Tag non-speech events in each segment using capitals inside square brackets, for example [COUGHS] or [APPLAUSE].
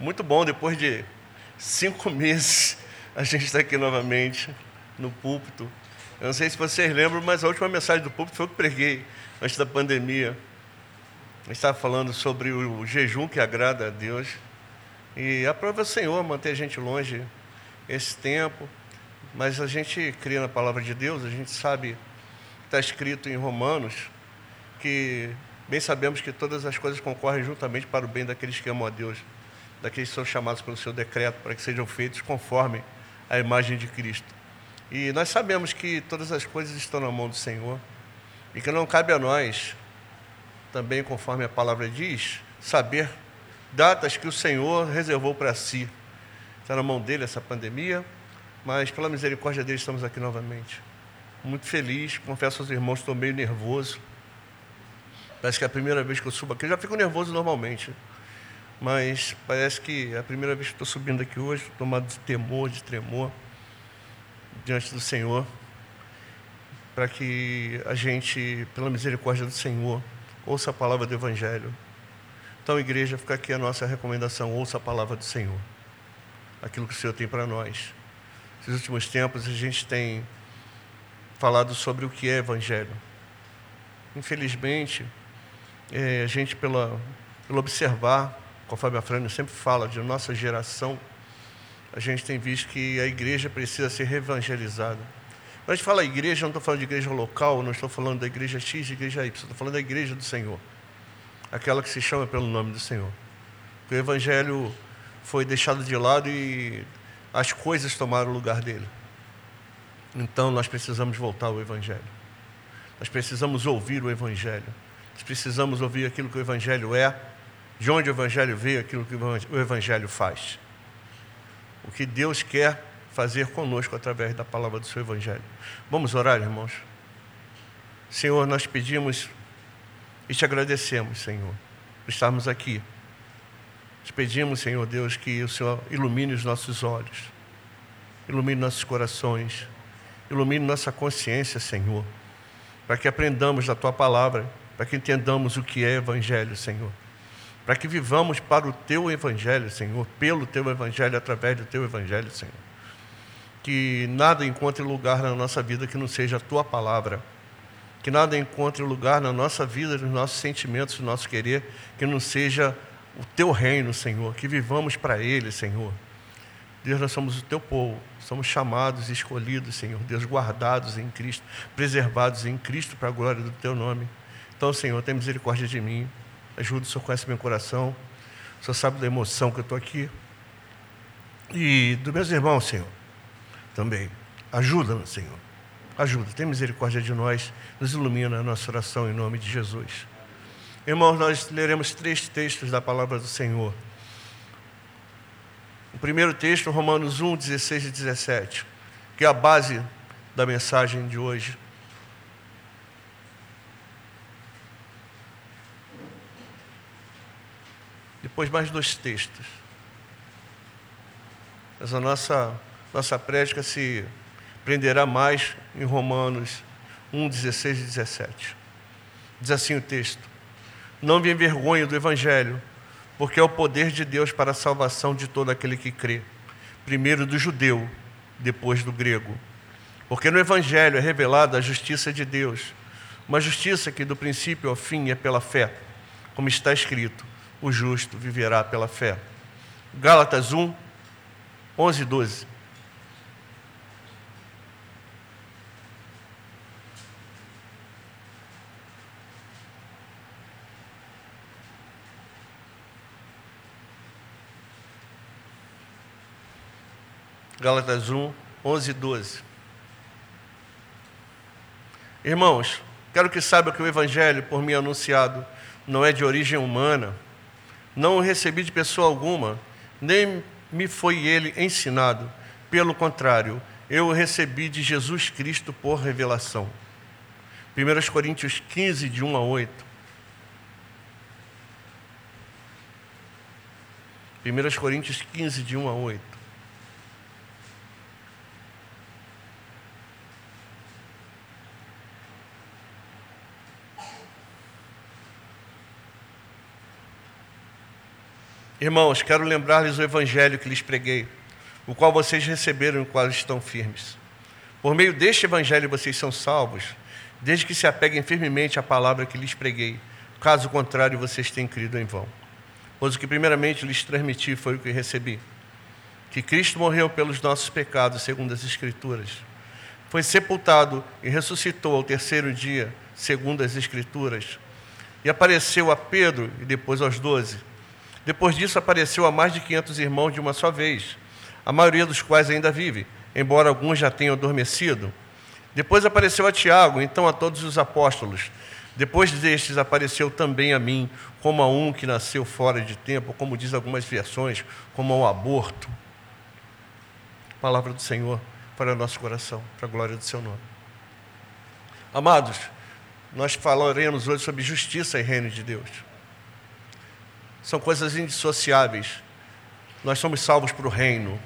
Muito bom, depois de cinco [LAUGHS] meses, a gente está aqui novamente no púlpito. Eu não sei se vocês lembram, mas a última mensagem do púlpito foi eu que preguei antes da pandemia. A gente estava falando sobre o jejum que agrada a Deus. E aprova o Senhor manter a gente longe esse tempo. Mas a gente crê na palavra de Deus, a gente sabe, está escrito em Romanos, que bem sabemos que todas as coisas concorrem juntamente para o bem daqueles que amam a Deus, daqueles que são chamados pelo seu decreto, para que sejam feitos conforme a imagem de Cristo. E nós sabemos que todas as coisas estão na mão do Senhor e que não cabe a nós, também conforme a palavra diz, saber datas que o Senhor reservou para si. Está na mão dele essa pandemia, mas pela misericórdia dele estamos aqui novamente. Muito feliz, confesso aos irmãos, estou meio nervoso. Parece que é a primeira vez que eu subo aqui. Eu já fico nervoso normalmente, mas parece que é a primeira vez que estou subindo aqui hoje, tomado de temor, de tremor diante do Senhor, para que a gente, pela misericórdia do Senhor, ouça a palavra do Evangelho. Então, igreja, fica aqui a nossa recomendação: ouça a palavra do Senhor, aquilo que o Senhor tem para nós. Nesses últimos tempos, a gente tem falado sobre o que é Evangelho. Infelizmente, é, a gente, pela, pelo observar, conforme a Frânia sempre fala, de nossa geração, a gente tem visto que a igreja precisa ser reevangelizada. Quando a gente fala igreja, não estou falando de igreja local, não estou falando da igreja X, de igreja Y, estou falando da igreja do Senhor. Aquela que se chama pelo nome do Senhor. O evangelho foi deixado de lado e as coisas tomaram o lugar dele. Então nós precisamos voltar ao evangelho. Nós precisamos ouvir o evangelho. Nós precisamos ouvir aquilo que o evangelho é, de onde o evangelho veio, aquilo que o evangelho faz o que Deus quer fazer conosco através da palavra do seu Evangelho. Vamos orar, irmãos? Senhor, nós pedimos e te agradecemos, Senhor, por estarmos aqui. Te pedimos, Senhor Deus, que o Senhor ilumine os nossos olhos, ilumine nossos corações, ilumine nossa consciência, Senhor, para que aprendamos da tua palavra, para que entendamos o que é Evangelho, Senhor para que vivamos para o teu evangelho, Senhor, pelo teu evangelho, através do teu evangelho, Senhor. Que nada encontre lugar na nossa vida que não seja a tua palavra. Que nada encontre lugar na nossa vida, nos nossos sentimentos, no nosso querer, que não seja o teu reino, Senhor. Que vivamos para ele, Senhor. Deus, nós somos o teu povo, somos chamados escolhidos, Senhor. Deus, guardados em Cristo, preservados em Cristo para a glória do teu nome. Então, Senhor, tem misericórdia de mim. Ajuda, o Senhor conhece meu coração. O Senhor sabe da emoção que eu estou aqui. E dos meus irmãos, Senhor, também. Ajuda-nos, Senhor. Ajuda, tem misericórdia de nós. Nos ilumina a nossa oração em nome de Jesus. Irmãos, nós leremos três textos da palavra do Senhor. O primeiro texto, Romanos 1, 16 e 17, que é a base da mensagem de hoje. Depois mais dois textos. Mas a nossa, nossa prédica se prenderá mais em Romanos 1, 16 e 17. Diz assim o texto: Não me envergonho do Evangelho, porque é o poder de Deus para a salvação de todo aquele que crê, primeiro do judeu, depois do grego. Porque no Evangelho é revelada a justiça de Deus, uma justiça que do princípio ao fim é pela fé, como está escrito o justo viverá pela fé. Gálatas 1, 11 e 12. Gálatas 1, 11 e 12. Irmãos, quero que saiba que o Evangelho, por mim anunciado, não é de origem humana não o recebi de pessoa alguma, nem me foi ele ensinado. Pelo contrário, eu o recebi de Jesus Cristo por revelação. 1 Coríntios 15, de 1 a 8. 1 Coríntios 15, de 1 a 8. Irmãos, quero lembrar-lhes o evangelho que lhes preguei, o qual vocês receberam e no qual estão firmes. Por meio deste evangelho vocês são salvos, desde que se apeguem firmemente à palavra que lhes preguei. Caso contrário, vocês têm crido em vão. Pois o que primeiramente lhes transmiti foi o que recebi: que Cristo morreu pelos nossos pecados, segundo as Escrituras. Foi sepultado e ressuscitou ao terceiro dia, segundo as Escrituras. E apareceu a Pedro e depois aos doze. Depois disso, apareceu a mais de 500 irmãos de uma só vez, a maioria dos quais ainda vive, embora alguns já tenham adormecido. Depois apareceu a Tiago, então a todos os apóstolos. Depois destes apareceu também a mim, como a um que nasceu fora de tempo, como diz algumas versões, como ao aborto. Palavra do Senhor para o nosso coração, para a glória do seu nome. Amados, nós falaremos hoje sobre justiça e reino de Deus. São coisas indissociáveis. Nós somos salvos para o reino.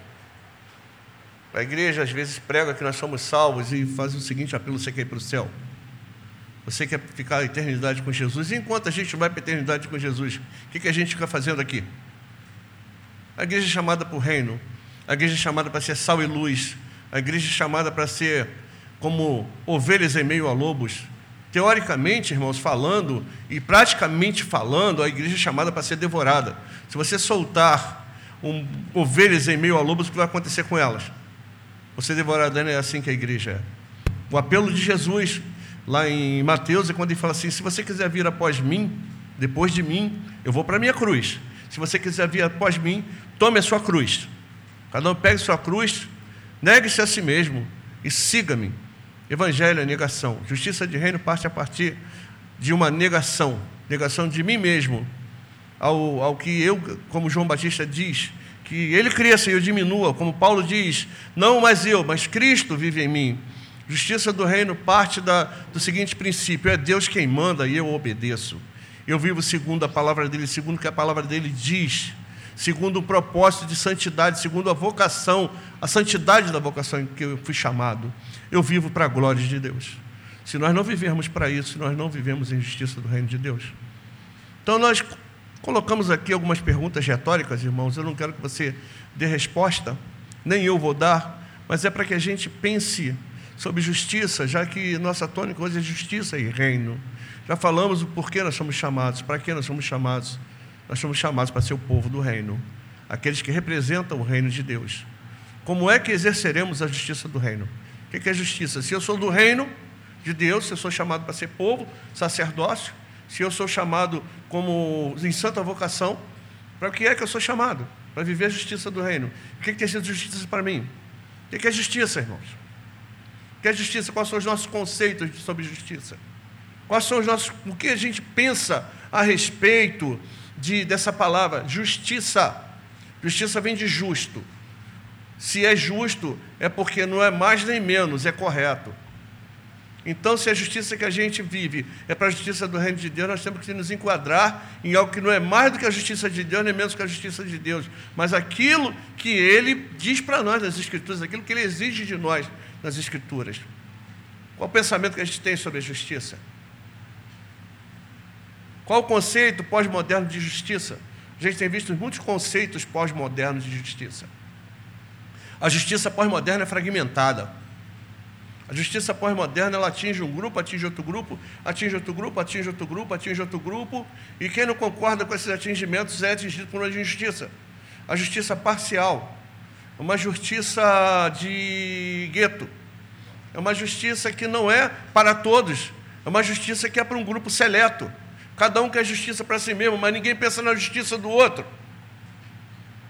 A igreja às vezes prega que nós somos salvos e faz o seguinte apelo: você quer ir para o céu? Você quer ficar a eternidade com Jesus? E enquanto a gente vai para a eternidade com Jesus, o que, que a gente fica fazendo aqui? A igreja é chamada para o reino, a igreja é chamada para ser sal e luz, a igreja é chamada para ser como ovelhas em meio a lobos. Teoricamente, irmãos, falando e praticamente falando, a igreja é chamada para ser devorada. Se você soltar um, ovelhas em meio a lobos, o que vai acontecer com elas? Você devorada não é assim que a igreja é. O apelo de Jesus lá em Mateus, é quando ele fala assim: se você quiser vir após mim, depois de mim, eu vou para a minha cruz. Se você quiser vir após mim, tome a sua cruz. Cada um pegue sua cruz, negue-se a si mesmo e siga-me. Evangelho é negação. Justiça de reino parte a partir de uma negação, negação de mim mesmo, ao, ao que eu, como João Batista diz, que ele cresça e eu diminua, como Paulo diz, não mais eu, mas Cristo vive em mim. Justiça do reino parte da, do seguinte princípio: é Deus quem manda e eu obedeço. Eu vivo segundo a palavra dele, segundo o que a palavra dele diz, segundo o propósito de santidade, segundo a vocação, a santidade da vocação em que eu fui chamado. Eu vivo para a glória de Deus. Se nós não vivermos para isso, nós não vivemos em justiça do reino de Deus. Então nós colocamos aqui algumas perguntas retóricas, irmãos. Eu não quero que você dê resposta, nem eu vou dar, mas é para que a gente pense sobre justiça, já que nossa tônica hoje é justiça e reino. Já falamos o porquê nós somos chamados, para que nós somos chamados. Nós somos chamados para ser o povo do reino, aqueles que representam o reino de Deus. Como é que exerceremos a justiça do reino? O que é justiça? Se eu sou do reino de Deus, se eu sou chamado para ser povo, sacerdócio, se eu sou chamado como em santa vocação, para o que é que eu sou chamado? Para viver a justiça do reino. O que é, que tem sido justiça para mim? O que é justiça, irmãos? O que é justiça? Quais são os nossos conceitos sobre justiça? Quais são os nossos. O que a gente pensa a respeito de, dessa palavra? Justiça. Justiça vem de justo. Se é justo, é porque não é mais nem menos, é correto. Então, se a justiça que a gente vive é para a justiça do reino de Deus, nós temos que nos enquadrar em algo que não é mais do que a justiça de Deus, nem menos que a justiça de Deus, mas aquilo que Ele diz para nós nas Escrituras, aquilo que Ele exige de nós nas Escrituras. Qual o pensamento que a gente tem sobre a justiça? Qual o conceito pós-moderno de justiça? A gente tem visto muitos conceitos pós-modernos de justiça. A justiça pós-moderna é fragmentada. A justiça pós-moderna ela atinge um grupo, atinge outro grupo, atinge outro grupo, atinge outro grupo, atinge outro grupo, e quem não concorda com esses atingimentos é atingido por uma injustiça. A justiça parcial, uma justiça de gueto, é uma justiça que não é para todos, é uma justiça que é para um grupo seleto. Cada um quer justiça para si mesmo, mas ninguém pensa na justiça do outro.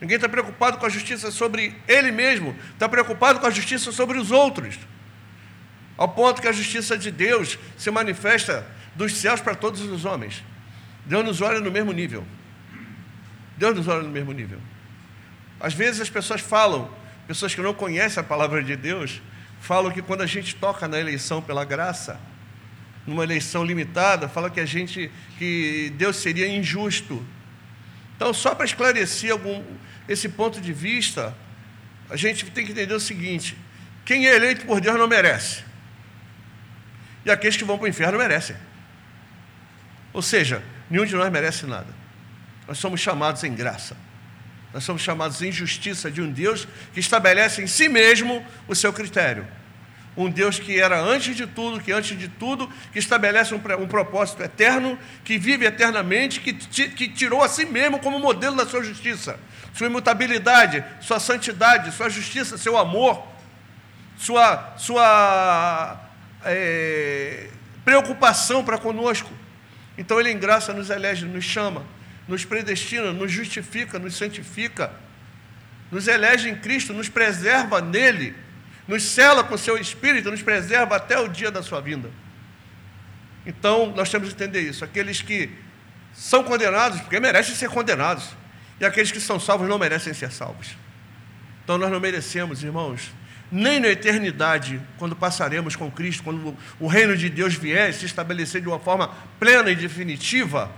Ninguém está preocupado com a justiça sobre ele mesmo, está preocupado com a justiça sobre os outros. Ao ponto que a justiça de Deus se manifesta dos céus para todos os homens. Deus nos olha no mesmo nível. Deus nos olha no mesmo nível. Às vezes as pessoas falam, pessoas que não conhecem a palavra de Deus, falam que quando a gente toca na eleição pela graça, numa eleição limitada, fala que a gente que Deus seria injusto. Então, só para esclarecer algum esse ponto de vista, a gente tem que entender o seguinte: quem é eleito por Deus não merece. E aqueles que vão para o inferno merecem. Ou seja, nenhum de nós merece nada. Nós somos chamados em graça. Nós somos chamados em justiça de um Deus que estabelece em si mesmo o seu critério. Um Deus que era antes de tudo, que antes de tudo, que estabelece um, um propósito eterno, que vive eternamente, que, que tirou a si mesmo como modelo da sua justiça, sua imutabilidade, sua santidade, sua justiça, seu amor, sua, sua é, preocupação para conosco. Então Ele, em graça, nos elege, nos chama, nos predestina, nos justifica, nos santifica, nos elege em Cristo, nos preserva nele, nos cela com seu Espírito, nos preserva até o dia da sua vinda. Então, nós temos que entender isso. Aqueles que são condenados, porque merecem ser condenados, e aqueles que são salvos não merecem ser salvos. Então, nós não merecemos, irmãos, nem na eternidade, quando passaremos com Cristo, quando o reino de Deus vier se estabelecer de uma forma plena e definitiva,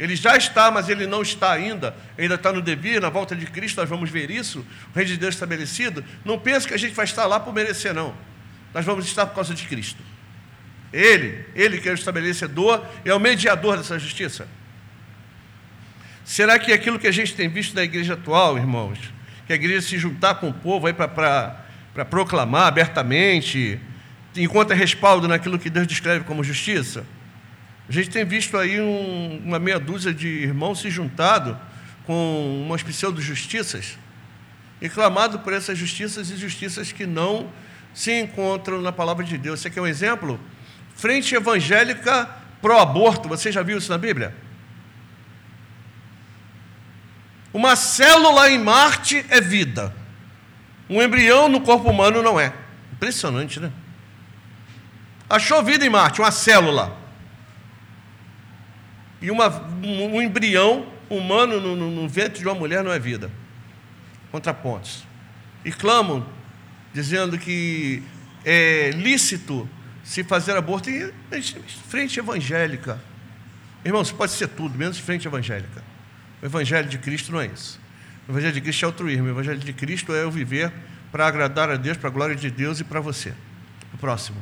ele já está, mas ele não está ainda, ainda está no devir, na volta de Cristo, nós vamos ver isso, o reino de Deus estabelecido. Não pense que a gente vai estar lá por merecer, não. Nós vamos estar por causa de Cristo. Ele, ele que é o estabelecedor é o mediador dessa justiça. Será que aquilo que a gente tem visto na igreja atual, irmãos, que a igreja se juntar com o povo aí para para proclamar abertamente, encontra respaldo naquilo que Deus descreve como justiça. A gente tem visto aí um, uma meia dúzia de irmãos se juntado com umas pseudo-justiças e clamado por essas justiças e justiças que não se encontram na palavra de Deus. Você quer um exemplo? Frente evangélica pró-aborto. Você já viu isso na Bíblia? Uma célula em Marte é vida. Um embrião no corpo humano não é. Impressionante, né? Achou vida em Marte, uma célula. E uma, um embrião humano no, no, no ventre de uma mulher não é vida. Contrapontos. E clamam, dizendo que é lícito se fazer aborto em frente evangélica. Irmãos, pode ser tudo, menos frente evangélica. O evangelho de Cristo não é isso. O Evangelho de Cristo é altruísmo. O Evangelho de Cristo é eu viver para agradar a Deus, para a glória de Deus e para você. O próximo.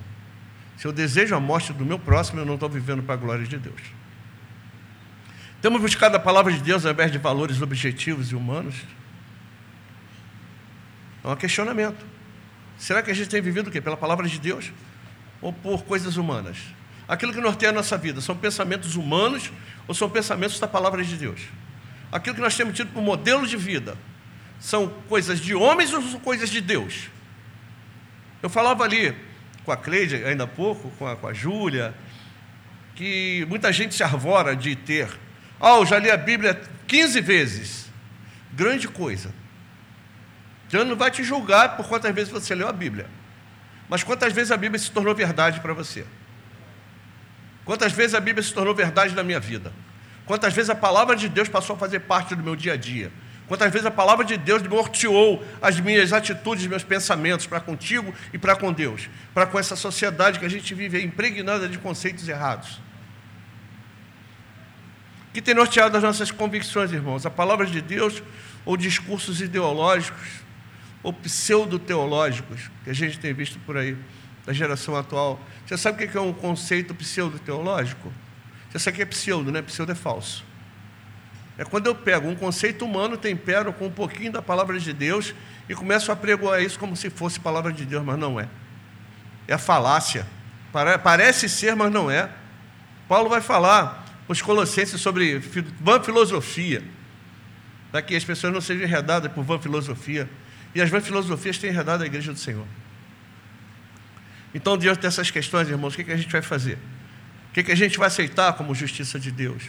Se eu desejo a morte do meu próximo, eu não estou vivendo para a glória de Deus. Temos buscado a palavra de Deus ao invés de valores objetivos e humanos? É um questionamento. Será que a gente tem vivido o quê? Pela palavra de Deus? Ou por coisas humanas? Aquilo que norteia a nossa vida são pensamentos humanos ou são pensamentos da palavra de Deus? aquilo que nós temos tido como modelo de vida, são coisas de homens ou são coisas de Deus? Eu falava ali com a Cleide, ainda há pouco, com a, com a Júlia, que muita gente se arvora de ter. Oh, já li a Bíblia 15 vezes. Grande coisa. Deus não vai te julgar por quantas vezes você leu a Bíblia. Mas quantas vezes a Bíblia se tornou verdade para você? Quantas vezes a Bíblia se tornou verdade na minha vida? Quantas vezes a palavra de Deus passou a fazer parte do meu dia a dia? Quantas vezes a palavra de Deus norteou as minhas atitudes, meus pensamentos para contigo e para com Deus, para com essa sociedade que a gente vive impregnada de conceitos errados. Que tem norteado as nossas convicções, irmãos? A palavra de Deus ou discursos ideológicos ou pseudo-teológicos que a gente tem visto por aí, da geração atual. Você sabe o que é um conceito pseudo-teológico? Você sabe que é pseudo, né? Pseudo é falso. É quando eu pego um conceito humano, tempero com um pouquinho da palavra de Deus e começo a pregoar isso como se fosse palavra de Deus, mas não é. É a falácia. Parece ser, mas não é. Paulo vai falar os colossenses sobre van filosofia, para que as pessoas não sejam enredadas por van filosofia. E as van filosofias têm enredado a igreja do Senhor. Então, diante dessas questões, irmãos, o que a gente vai fazer? O que, a gente vai aceitar como justiça de Deus?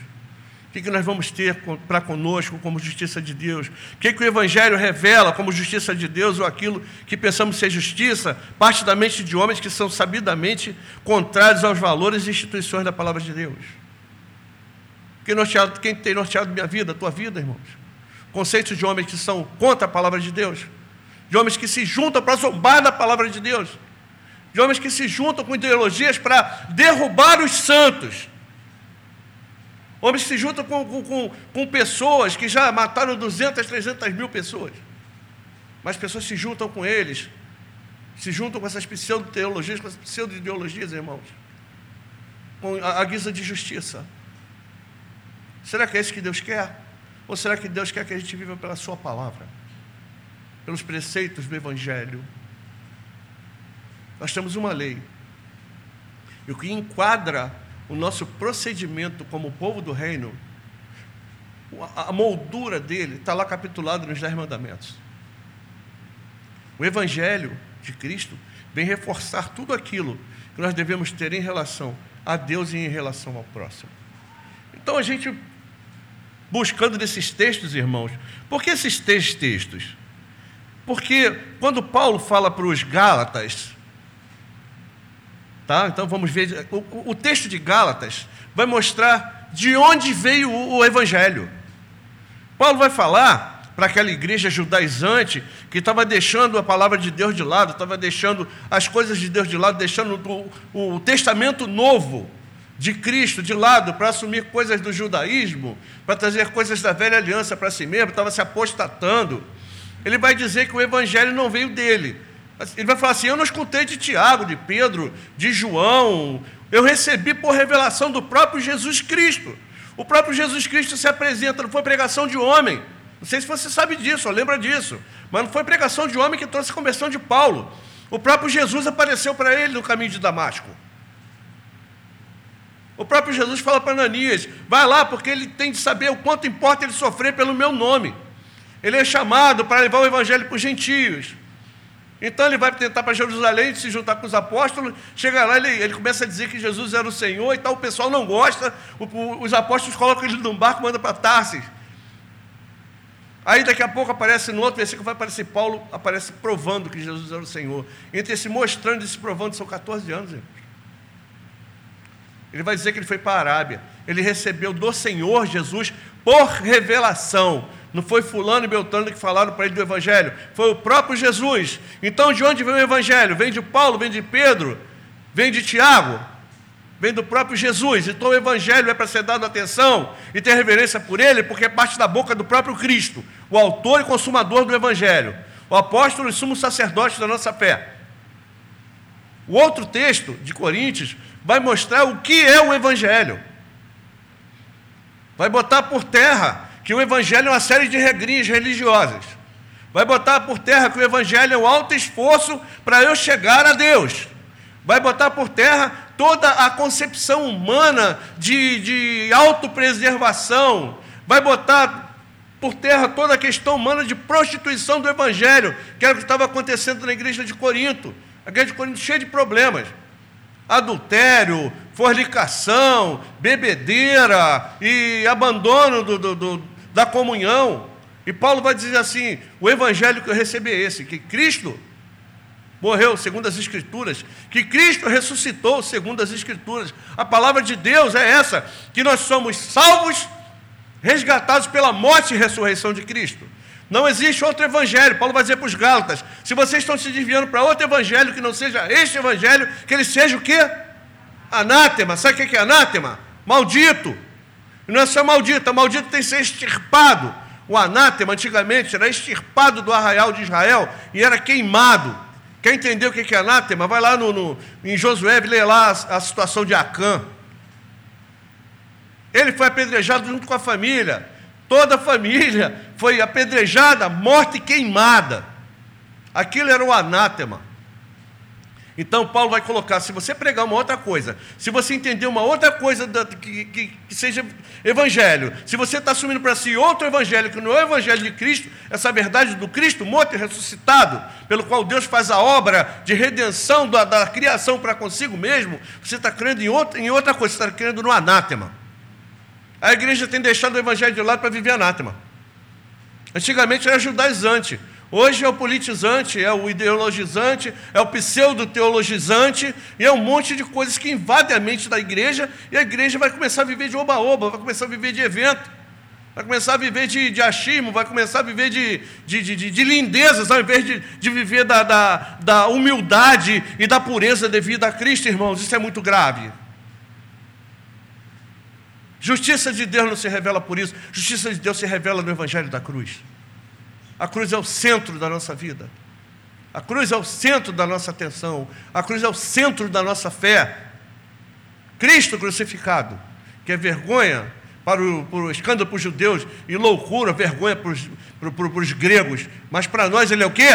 O que, nós vamos ter para conosco como justiça de Deus? O que o Evangelho revela como justiça de Deus ou aquilo que pensamos ser justiça, parte da mente de homens que são sabidamente contrários aos valores e instituições da palavra de Deus? Quem, norteado, quem tem norteado minha vida, tua vida, irmãos? Conceitos de homens que são contra a palavra de Deus, de homens que se juntam para zombar da palavra de Deus de homens que se juntam com ideologias para derrubar os santos. Homens que se juntam com, com, com, pessoas que já mataram 200, 300 mil pessoas. Mas pessoas se juntam com eles, se juntam com essas pseudo-teologias, com essas pseudo-ideologias, irmãos, com a, a guisa de justiça. Será que é isso que Deus quer? Ou será que Deus quer que a gente viva pela Sua palavra? Pelos preceitos do Evangelho? Nós temos uma lei. E o que enquadra o nosso procedimento como povo do reino, a moldura dele está lá capitulado nos Dez Mandamentos. O Evangelho de Cristo vem reforçar tudo aquilo que nós devemos ter em relação a Deus e em relação ao próximo. Então a gente, buscando nesses textos, irmãos, por que esses três textos? Porque quando Paulo fala para os Gálatas, tá? Então vamos ver, o, o texto de Gálatas vai mostrar de onde veio o, o Evangelho. Paulo vai falar para aquela igreja judaizante que estava deixando a palavra de Deus de lado, estava deixando as coisas de Deus de lado, deixando o, o testamento novo de Cristo de lado para assumir coisas do judaísmo, para trazer coisas da velha aliança para si mesmo, estava se apostatando. Ele vai dizer que o evangelho não veio dele. Ele vai falar assim: Eu não escutei de Tiago, de Pedro, de João, eu recebi por revelação do próprio Jesus Cristo. O próprio Jesus Cristo se apresenta, não foi pregação de homem. Não sei se você sabe disso, ou lembra disso. Mas não foi pregação de homem que trouxe a conversão de Paulo. O próprio Jesus apareceu para ele no caminho de Damasco. O próprio Jesus fala para Ananias: vai lá, porque ele tem de saber o quanto importa ele sofrer pelo meu nome. Ele é chamado para levar o evangelho para os gentios. Então ele vai tentar para Jerusalém se juntar com os apóstolos. Chega lá, ele, ele começa a dizer que Jesus era o Senhor e tal. O pessoal não gosta. O, o, os apóstolos colocam ele num barco e mandam para Tarsis. Aí daqui a pouco aparece no outro versículo, vai aparecer Paulo, aparece provando que Jesus era o Senhor. Entre esse mostrando e esse provando são 14 anos. Irmãos. Ele vai dizer que ele foi para a Arábia. Ele recebeu do Senhor Jesus por revelação. Não foi fulano e Beltrano que falaram para ele do Evangelho. Foi o próprio Jesus. Então de onde vem o Evangelho? Vem de Paulo, vem de Pedro, vem de Tiago vem do próprio Jesus. Então o Evangelho é para ser dado atenção e ter reverência por ele, porque é parte da boca do próprio Cristo, o autor e consumador do Evangelho, o apóstolo e sumo sacerdote da nossa fé. O outro texto de Coríntios vai mostrar o que é o Evangelho. Vai botar por terra que o Evangelho é uma série de regrinhas religiosas. Vai botar por terra que o Evangelho é um alto esforço para eu chegar a Deus. Vai botar por terra toda a concepção humana de, de autopreservação, vai botar por terra toda a questão humana de prostituição do Evangelho, que era o que estava acontecendo na igreja de Corinto. A igreja de Corinto cheia de problemas. Adultério, fornicação, bebedeira e abandono do, do, do, da comunhão. E Paulo vai dizer assim: o evangelho que eu recebi é esse, que Cristo morreu segundo as Escrituras, que Cristo ressuscitou segundo as Escrituras. A palavra de Deus é essa, que nós somos salvos, resgatados pela morte e ressurreição de Cristo. Não existe outro evangelho. Paulo vai dizer para os Gálatas: se vocês estão se desviando para outro evangelho que não seja este evangelho, que ele seja o quê? Anátema. Sabe o que é anátema? Maldito. E não é só maldito, maldito tem que ser extirpado. O anátema antigamente era extirpado do arraial de Israel e era queimado. Quer entender o que é anátema? Vai lá no, no em Josué e lê lá a, a situação de Acã. Ele foi apedrejado junto com a família. Toda a família foi apedrejada, morta e queimada. Aquilo era o anátema. Então Paulo vai colocar, se você pregar uma outra coisa, se você entender uma outra coisa que, que, que, seja evangelho, se você está assumindo para si outro evangelho que não é o evangelho de Cristo, essa verdade do Cristo morto e ressuscitado, pelo qual Deus faz a obra de redenção da, da criação para consigo mesmo, você está crendo em outra, em outra coisa, você está crendo no anátema. A igreja tem deixado o evangelho de lado para viver anátema. Antigamente era judaizante. Hoje é o politizante, é o ideologizante, é o pseudo-teologizante, e é um monte de coisas que invadem a mente da igreja, e a igreja vai começar a viver de oba-oba, vai começar a viver de evento, vai começar a viver de, de achismo, vai começar a viver de, de, de, de lindezas, ao invés de, de viver da, da, da humildade e da pureza devida a Cristo, irmãos. Isso é muito grave. Justiça de Deus não se revela por isso, justiça de Deus se revela no Evangelho da cruz. A cruz é o centro da nossa vida. A cruz é o centro da nossa atenção. A cruz é o centro da nossa fé. Cristo crucificado, que é vergonha para o, para o escândalo para os judeus e loucura, vergonha para os, para, para, os gregos. Mas para nós ele é o quê?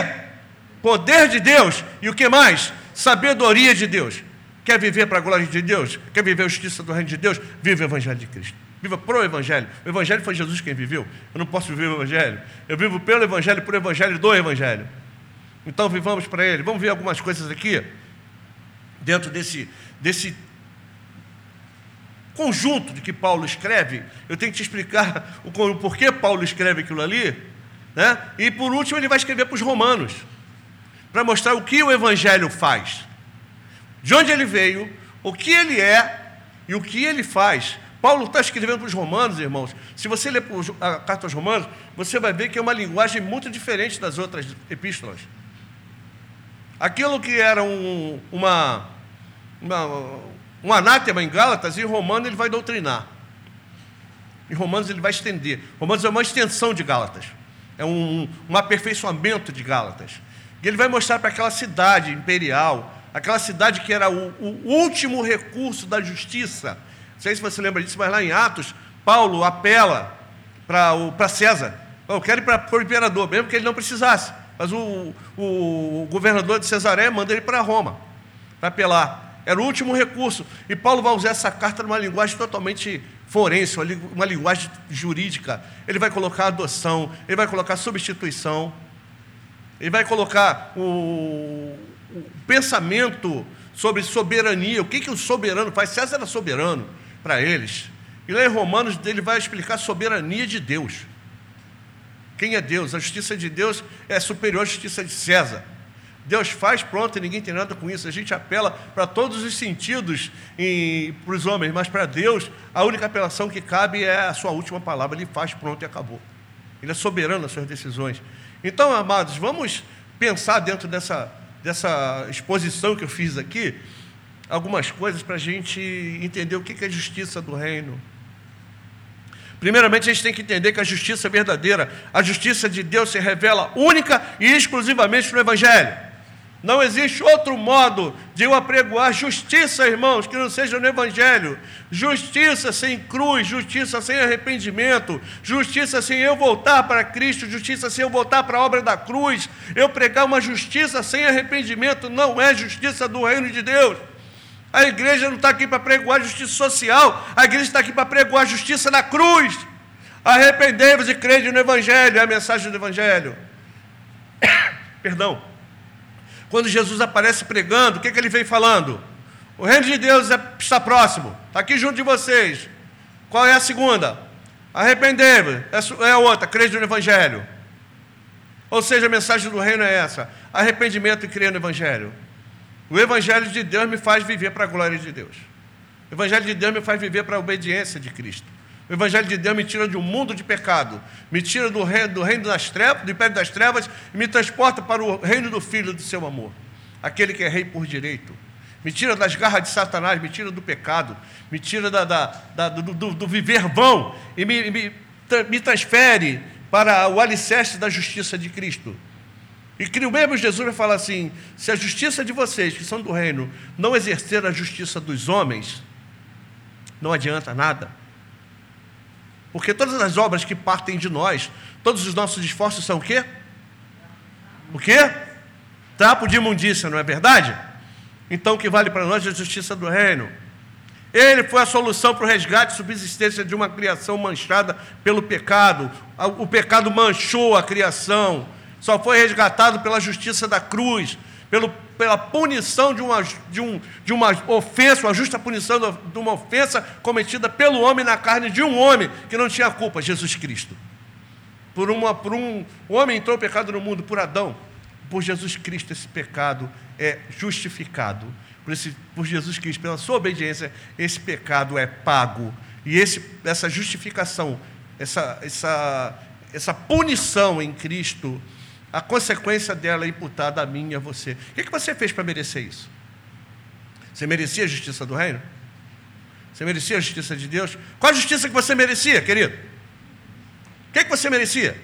Poder de Deus. E o que mais? Sabedoria de Deus. Quer viver para a glória de Deus? Quer viver a justiça do reino de Deus? Vive o Evangelho de Cristo. Viva pro Evangelho. O Evangelho foi Jesus quem viveu. Eu não posso viver o Evangelho. Eu vivo pelo Evangelho, por Evangelho do Evangelho. Então vivamos para Ele. Vamos ver algumas coisas aqui, dentro desse, desse conjunto de que Paulo escreve. Eu tenho que te explicar o, o porquê Paulo escreve aquilo ali. Né? E por último, ele vai escrever para os romanos, para mostrar o que o Evangelho faz, de onde ele veio, o que ele é e o que ele faz Paulo está escrevendo para os romanos, irmãos. Se você ler a carta aos romanos, você vai ver que é uma linguagem muito diferente das outras epístolas. Aquilo que era um, uma, uma, um anátema em Gálatas, em Romanos ele vai doutrinar. Em Romanos ele vai estender. Romanos é uma extensão de Gálatas. É um, um aperfeiçoamento de Gálatas. E ele vai mostrar para aquela cidade imperial, aquela cidade que era o, o último recurso da justiça, não sei se você lembra disso, mas lá em Atos, Paulo apela para César. Eu quero ir para o imperador, mesmo que ele não precisasse. Mas o, o governador de Cesaré manda ele para Roma, para apelar. Era o último recurso. E Paulo vai usar essa carta numa linguagem totalmente forense, uma linguagem jurídica. Ele vai colocar adoção, ele vai colocar substituição, ele vai colocar o, o pensamento sobre soberania. O que, que o soberano faz? César era soberano para eles. E lá em Romanos ele vai explicar a soberania de Deus. Quem é Deus? A justiça de Deus é superior à justiça de César. Deus faz, pronto, e ninguém tem nada com isso. A gente apela para todos os sentidos para os homens, mas para Deus, a única apelação que cabe é a sua última palavra. Ele faz, pronto e acabou. Ele é soberano nas suas decisões. Então, amados, vamos pensar dentro dessa, dessa exposição que eu fiz aqui, algumas coisas para a gente entender o que é justiça do reino. Primeiramente, a gente tem que entender que a justiça é verdadeira, a justiça de Deus se revela única e exclusivamente no Evangelho. Não existe outro modo de eu apregoar justiça, irmãos, que não seja no Evangelho. Justiça sem cruz, justiça sem arrependimento, justiça sem eu voltar para Cristo, justiça sem eu voltar para a obra da cruz. Eu pregar uma justiça sem arrependimento não é justiça do reino de Deus. A igreja não está aqui para pregoar justiça social, a igreja está aqui para pregoar justiça na cruz. Arrependei-vos e crede no Evangelho, é a mensagem do Evangelho. [COUGHS] Perdão. Quando Jesus aparece pregando, o que, que ele vem falando? O reino de Deus é, está próximo, está aqui junto de vocês. Qual é a segunda? Arrepender-vos. É a outra, crede no Evangelho. Ou seja, a mensagem do reino é essa: arrependimento e crer no Evangelho. O Evangelho de Deus me faz viver para a glória de Deus. O Evangelho de Deus me faz viver para a obediência de Cristo. O Evangelho de Deus me tira de um mundo de pecado, me tira do reino, do reino das trevas, do império das trevas e me transporta para o reino do Filho do seu amor, aquele que é rei por direito. Me tira das garras de Satanás, me tira do pecado, me tira da, da, da, do, do, do, viver vão e me, me, me transfere para o alicerce da justiça de Cristo. E que o mesmo Jesus vai falar assim: se a justiça de vocês, que são do reino, não exercer a justiça dos homens, não adianta nada. Porque todas as obras que partem de nós, todos os nossos esforços são o quê? O quê? Trapo de imundícia, não é verdade? Então o que vale para nós é a justiça do reino. Ele foi a solução para o resgate e subsistência de uma criação manchada pelo pecado. O pecado manchou a criação. Só foi resgatado pela justiça da cruz, pelo pela punição de uma, de, um, de uma ofensa, uma justa punição de uma ofensa cometida pelo homem na carne de um homem que não tinha culpa, Jesus Cristo. Por, uma, por um o homem entrou o pecado no mundo por Adão, por Jesus Cristo esse pecado é justificado. Por, esse, por Jesus Cristo, pela sua obediência, esse pecado é pago. E esse, essa justificação, essa, essa, essa punição em Cristo a consequência dela é imputada a mim e a você. O que, que você fez para merecer isso? Você merecia a justiça do reino? Você merecia a justiça de Deus? Qual a justiça que você merecia, querido? O que, que você merecia?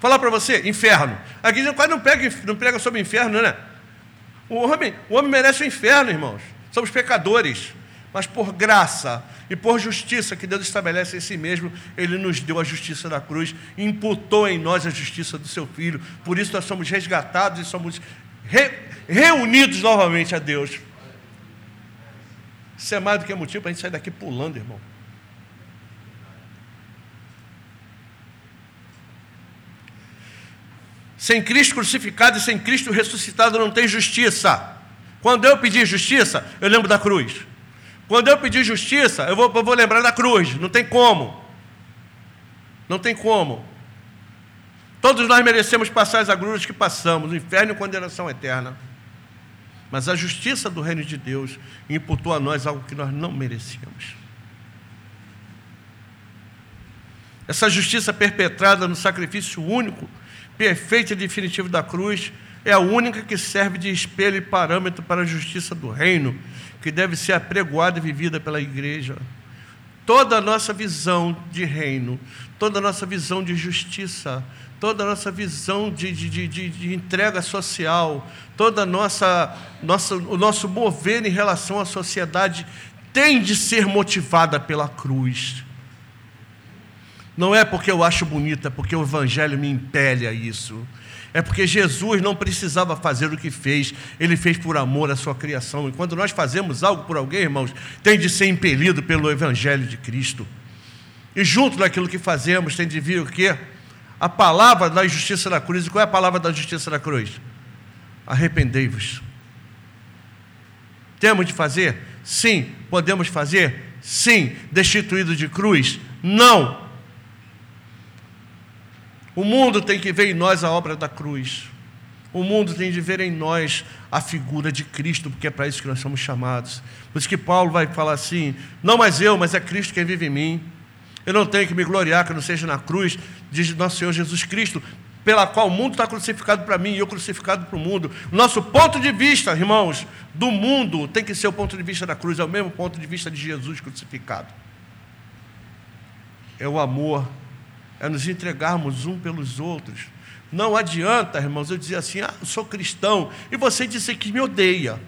Falar para você, inferno. Aqui quase não pega, não prega sobre inferno, né? O homem, o homem merece o inferno, irmãos. Somos pecadores. Mas por graça E por justiça que Deus estabelece em si mesmo, Ele nos deu a justiça da cruz, imputou em nós a justiça do seu Filho. Por isso nós somos resgatados e somos re, reunidos novamente a Deus. Isso é mais do que motivo para a gente sair daqui pulando, irmão. Sem Cristo crucificado e sem Cristo ressuscitado não tem justiça. Quando eu pedir justiça, eu lembro da cruz. Quando eu pedir justiça, eu vou, eu vou lembrar da cruz. Não tem como. Não tem como. Todos nós merecemos passar as agruras que passamos, no inferno e condenação eterna. Mas a justiça do reino de Deus imputou a nós algo que nós não merecíamos. Essa justiça perpetrada no sacrifício único, perfeito e definitivo da cruz, é a única que serve de espelho e parâmetro para a justiça do reino, que deve ser apregoada e vivida pela igreja. Toda a nossa visão de reino, toda a nossa visão de justiça, toda a nossa visão de, de, de, de entrega social, toda a nossa, nossa, o nosso mover em relação à sociedade tem de ser motivada pela cruz. Não é porque eu acho bonita, é porque o Evangelho me impele a isso. É porque Jesus não precisava fazer o que fez, ele fez por amor à sua criação. E quando nós fazemos algo por alguém, irmãos, tem de ser impelido pelo Evangelho de Cristo. E junto daquilo que fazemos, tem de vir o quê? A palavra da justiça da cruz. E qual é a palavra da justiça da cruz? Arrependei-vos. Temos de fazer? Sim. Podemos fazer? Sim. Destituído de cruz? Não. O mundo tem que ver em nós a obra da cruz. O mundo tem de ver em nós a figura de Cristo, porque é para isso que nós somos chamados. Por isso que Paulo vai falar assim: não mais eu, mas é Cristo quem vive em mim. Eu não tenho que me gloriar que não seja na cruz de nosso Senhor Jesus Cristo, pela qual o mundo está crucificado para mim e eu crucificado para o mundo. Nosso ponto de vista, irmãos, do mundo tem que ser o ponto de vista da cruz, é o mesmo ponto de vista de Jesus crucificado. É o amor é nos entregarmos um pelos outros. Não adianta, irmãos, eu dizer assim, ah, eu sou cristão, e você dizer que me odeia.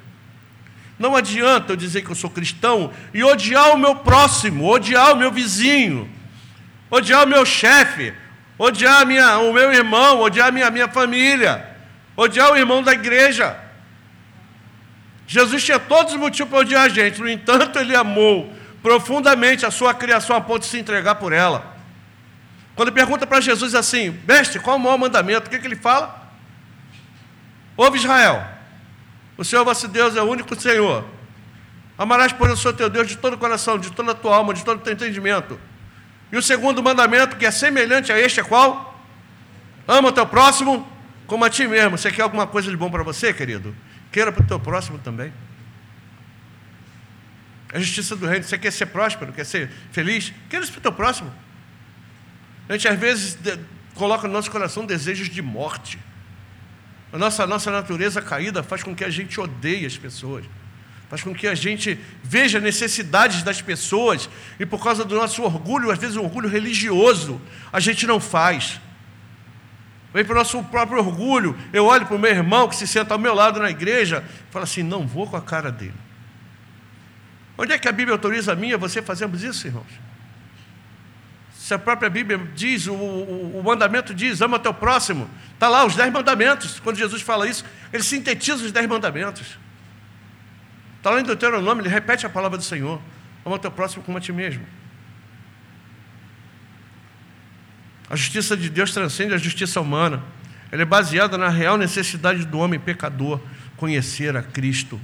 Não adianta eu dizer que eu sou cristão e odiar o meu próximo, odiar o meu vizinho, odiar o meu chefe, odiar minha, o meu irmão, odiar a minha, minha família, odiar o irmão da igreja. Jesus tinha todos os motivos para odiar a gente, no entanto, ele amou profundamente a sua criação a ponto de se entregar por ela. Quando pergunta para Jesus assim, mestre, qual o maior mandamento? O que, que ele fala? Ouve Israel, o Senhor vosso Deus é o único Senhor. Amarás, por o Senhor teu Deus de todo o coração, de toda a tua alma, de todo o teu entendimento. E o segundo mandamento, que é semelhante a este, é qual? Ama o teu próximo como a ti mesmo. Você quer alguma coisa de bom para você, querido? Queira para o teu próximo também. A justiça do reino. Você quer ser próspero, quer ser feliz? Queira isso para o teu próximo. A gente às vezes coloca no nosso coração desejos de morte. A nossa, nossa natureza caída faz com que a gente odeie as pessoas. Faz com que a gente veja necessidades das pessoas e por causa do nosso orgulho, às vezes um orgulho religioso, a gente não faz. Vem para o nosso próprio orgulho. Eu olho para o meu irmão que se senta ao meu lado na igreja e falo assim: não vou com a cara dele. Onde é que a Bíblia autoriza a mim a você fazermos isso, irmãos? Se a própria Bíblia diz, o, o, o mandamento diz, ama teu próximo. Está lá os dez mandamentos. Quando Jesus fala isso, ele sintetiza os dez mandamentos. Está lá em Deuteronômio, ele repete a palavra do Senhor. Ama teu próximo como a ti mesmo. A justiça de Deus transcende a justiça humana. Ela é baseada na real necessidade do homem pecador conhecer a Cristo.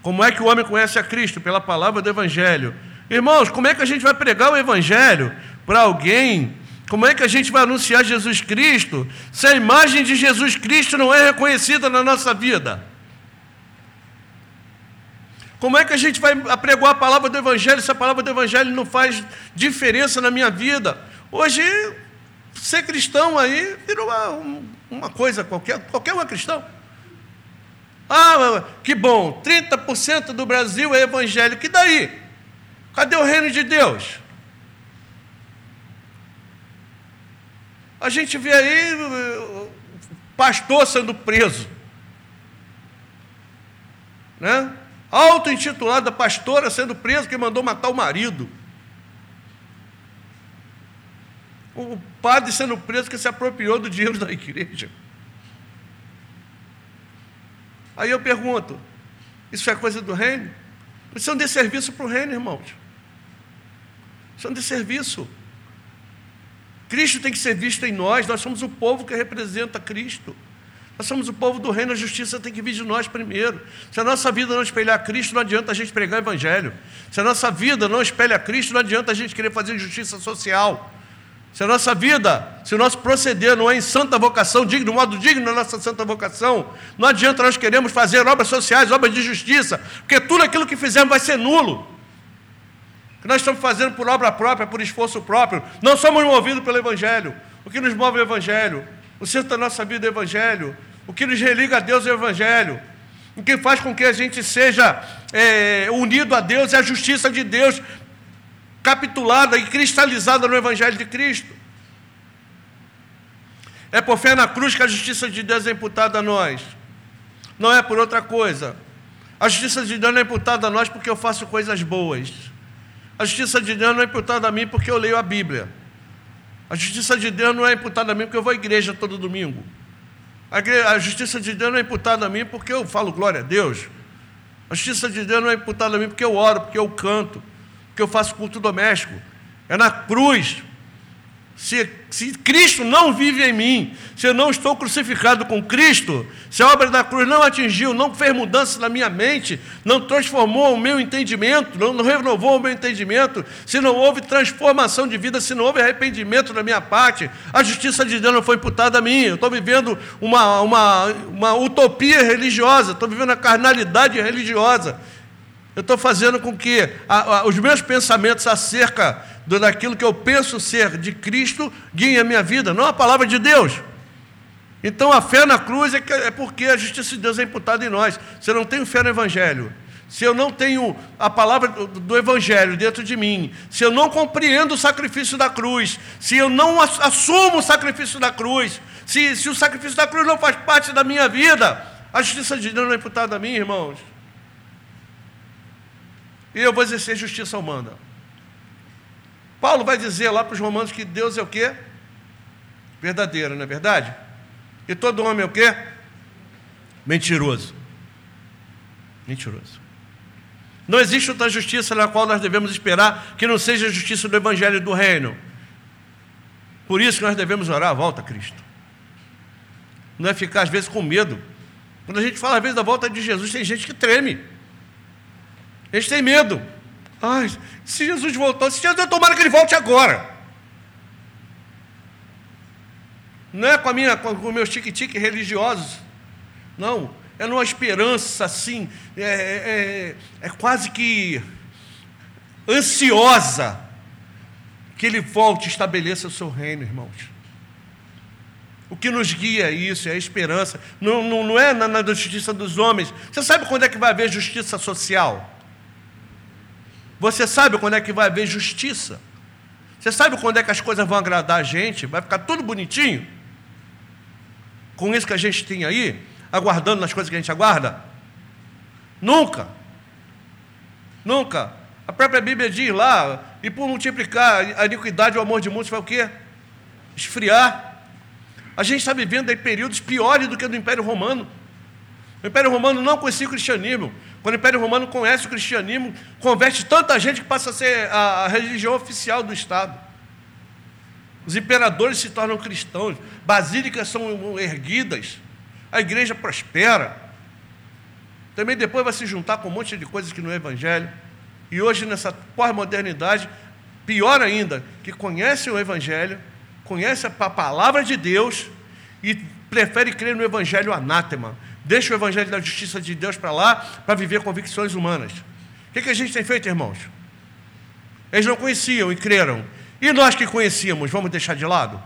Como é que o homem conhece a Cristo? Pela palavra do Evangelho. Irmãos, como é que a gente vai pregar o Evangelho para alguém, como é que a gente vai anunciar Jesus Cristo se a imagem de Jesus Cristo não é reconhecida na nossa vida? Como é que a gente vai apregoar a palavra do Evangelho se a palavra do Evangelho não faz diferença na minha vida? Hoje, ser cristão aí virou uma, uma coisa qualquer, qualquer um é cristão. Ah, que bom, 30% do Brasil é evangélico, e daí? Cadê o reino de Deus? A gente vê aí pastor sendo preso. Né? Auto-intitulada pastora sendo preso que mandou matar o marido. O padre sendo preso que se apropriou do dinheiro da igreja. Aí eu pergunto: isso é coisa do reino? Isso é um desserviço para o reino, irmãos. Isso é um desserviço. serviço. Cristo tem que ser visto em nós, nós somos o povo que representa Cristo. Nós somos o povo do reino, a justiça tem que vir de nós primeiro. Se a nossa vida não espelhar Cristo, não adianta a gente pregar o Evangelho. Se a nossa vida não espelha Cristo, não adianta a gente querer fazer justiça social. Se a nossa vida, se o nosso proceder não é em santa vocação, digno, modo digno da nossa santa vocação, não adianta nós queremos fazer obras sociais, obras de justiça, porque tudo aquilo que fizermos vai ser nulo. Que nós estamos fazendo por obra própria, por esforço próprio, não somos movidos pelo Evangelho. O que nos move é o Evangelho. O centro da nossa vida é o Evangelho. O que nos religa a Deus é o Evangelho. O que faz com que a gente seja é, unido a Deus é a justiça de Deus, capitulada e cristalizada no Evangelho de Cristo. É por fé na cruz que a justiça de Deus é imputada a nós. Não é por outra coisa. A justiça de Deus não é imputada a nós porque eu faço coisas boas. A justiça de Deus não é imputada a mim porque eu leio a Bíblia. A justiça de Deus não é imputada a mim porque eu vou à igreja todo domingo. A justiça de Deus não é imputada a mim porque eu falo glória a Deus. A justiça de Deus não é imputada a mim porque eu oro, porque eu canto, porque eu faço culto doméstico. É na cruz se, se, Cristo não vive em mim, se eu não estou crucificado com Cristo, se a obra da cruz não atingiu, não fez mudança na minha mente, não transformou o meu entendimento, não, não renovou o meu entendimento, se não houve transformação de vida, se não houve arrependimento da minha parte, a justiça de Deus não foi imputada a mim. Eu estou vivendo uma, uma, uma utopia religiosa, estou vivendo a carnalidade religiosa. Eu estou fazendo com que a, a, os meus pensamentos acerca daquilo que eu penso ser de Cristo guiem a minha vida, não a palavra de Deus. Então a fé na cruz é, que, é porque a justiça de Deus é imputada em nós. Se eu não tenho fé no Evangelho, se eu não tenho a palavra do Evangelho dentro de mim, se eu não compreendo o sacrifício da cruz, se eu não assumo o sacrifício da cruz, se, se o sacrifício da cruz não faz parte da minha vida, a justiça de Deus não é imputada a mim, irmãos. E eu vou exercer justiça humana. Paulo vai dizer lá para os romanos que Deus é o quê? Verdadeiro, não é verdade? E todo homem é o quê? Mentiroso. Mentiroso. Não existe outra justiça na qual nós devemos esperar que não seja a justiça do Evangelho do Reino. Por isso que nós devemos orar a volta a Cristo. Não é ficar, às vezes, com medo. Quando a gente fala, às vezes, da volta de Jesus, tem gente que treme. Gente tem medo. Ai, se Jesus voltou, se Jesus tomara que ele volte agora. Não é com, a minha, com os meus tique-tique religiosos. Não, é numa esperança assim, é, é, é quase que ansiosa que ele volte e estabeleça o seu reino, irmãos. O que nos guia é isso, é a esperança. Não, não, não é na, na justiça dos homens. Você sabe quando é que vai haver justiça social? Você sabe quando é que vai haver justiça? Você sabe quando é que as coisas vão agradar a gente? Vai ficar tudo bonitinho? Com isso que a gente tem aí, aguardando nas coisas que a gente aguarda? Nunca. Nunca. A própria Bíblia diz lá, e por multiplicar a iniquidade e o amor de muitos vai o quê? Esfriar. A gente está vivendo aí períodos piores do que do Império Romano. O Império Romano não conhecia o cristianismo. Quando o Império Romano conhece o cristianismo, converte tanta gente que passa a ser a, religião oficial do Estado. Os imperadores se tornam cristãos, basílicas são erguidas, a igreja prospera. Também depois vai se juntar com um monte de coisas que não é evangelho. E hoje, nessa pós-modernidade, pior ainda, que conhece o evangelho, conhece a palavra de Deus e prefere crer no evangelho anátema, Deixa o evangelho da justiça de Deus para lá para viver convicções humanas. O que, que a gente tem feito, irmãos? Eles não conheciam e creram. E nós que conhecíamos, vamos deixar de lado?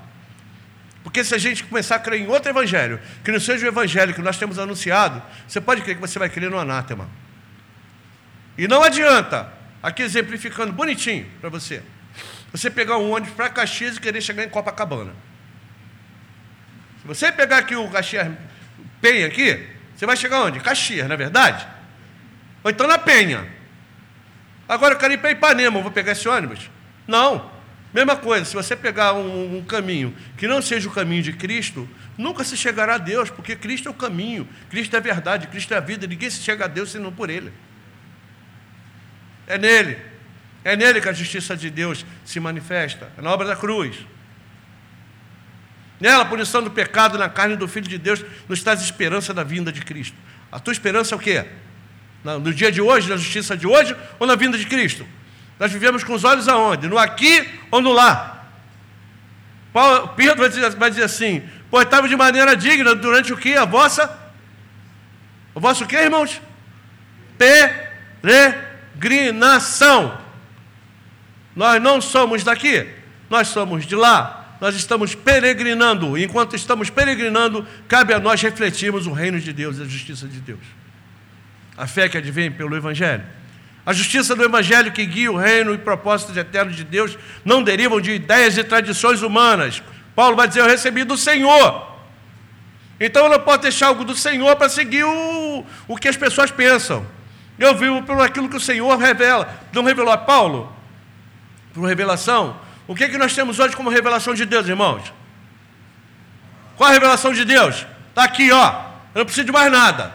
Porque se a gente começar a crer em outro evangelho, que não seja o evangelho que nós temos anunciado, você pode crer que você vai crer no anátema. E não adianta, aqui exemplificando bonitinho para você, você pegar um ônibus para Caxias e querer chegar em Copacabana. Se você pegar aqui o Caxias Penha aqui, você vai chegar onde? Caxias, não é verdade? Ou então na Penha. Agora eu quero ir para Ipanema, vou pegar esse ônibus? Não. Mesma coisa, se você pegar um, um, caminho que não seja o caminho de Cristo, nunca se chegará a Deus, porque Cristo é o caminho, Cristo é a verdade, Cristo é a vida, ninguém se chega a Deus senão por Ele. É nele, é nele que a justiça de Deus se manifesta, é na obra da cruz. Nela, a punição do pecado na carne do Filho de Deus, nos traz esperança da vinda de Cristo. A tua esperança é o quê? No dia de hoje, na justiça de hoje ou na vinda de Cristo? Nós vivemos com os olhos aonde? No aqui ou no lá? Pedro vai dizer, vai dizer assim: de maneira digna durante o que? A vossa. O vosso que, irmãos? Peregrinação. Nós não somos daqui, nós somos de lá. Nós estamos peregrinando. Enquanto estamos peregrinando, cabe a nós refletirmos o reino de Deus e a justiça de Deus. A fé que advém pelo Evangelho. A justiça do Evangelho que guia o reino e propósitos eternos de Deus não derivam de ideias e tradições humanas. Paulo vai dizer: Eu recebi do Senhor. Então eu não posso deixar algo do Senhor para seguir o, o que as pessoas pensam. Eu vivo por aquilo que o Senhor revela. Não revelou a Paulo? Por revelação? O que, é que nós temos hoje como revelação de Deus, irmãos? Qual a revelação de Deus? Está aqui, ó. Eu não preciso de mais nada.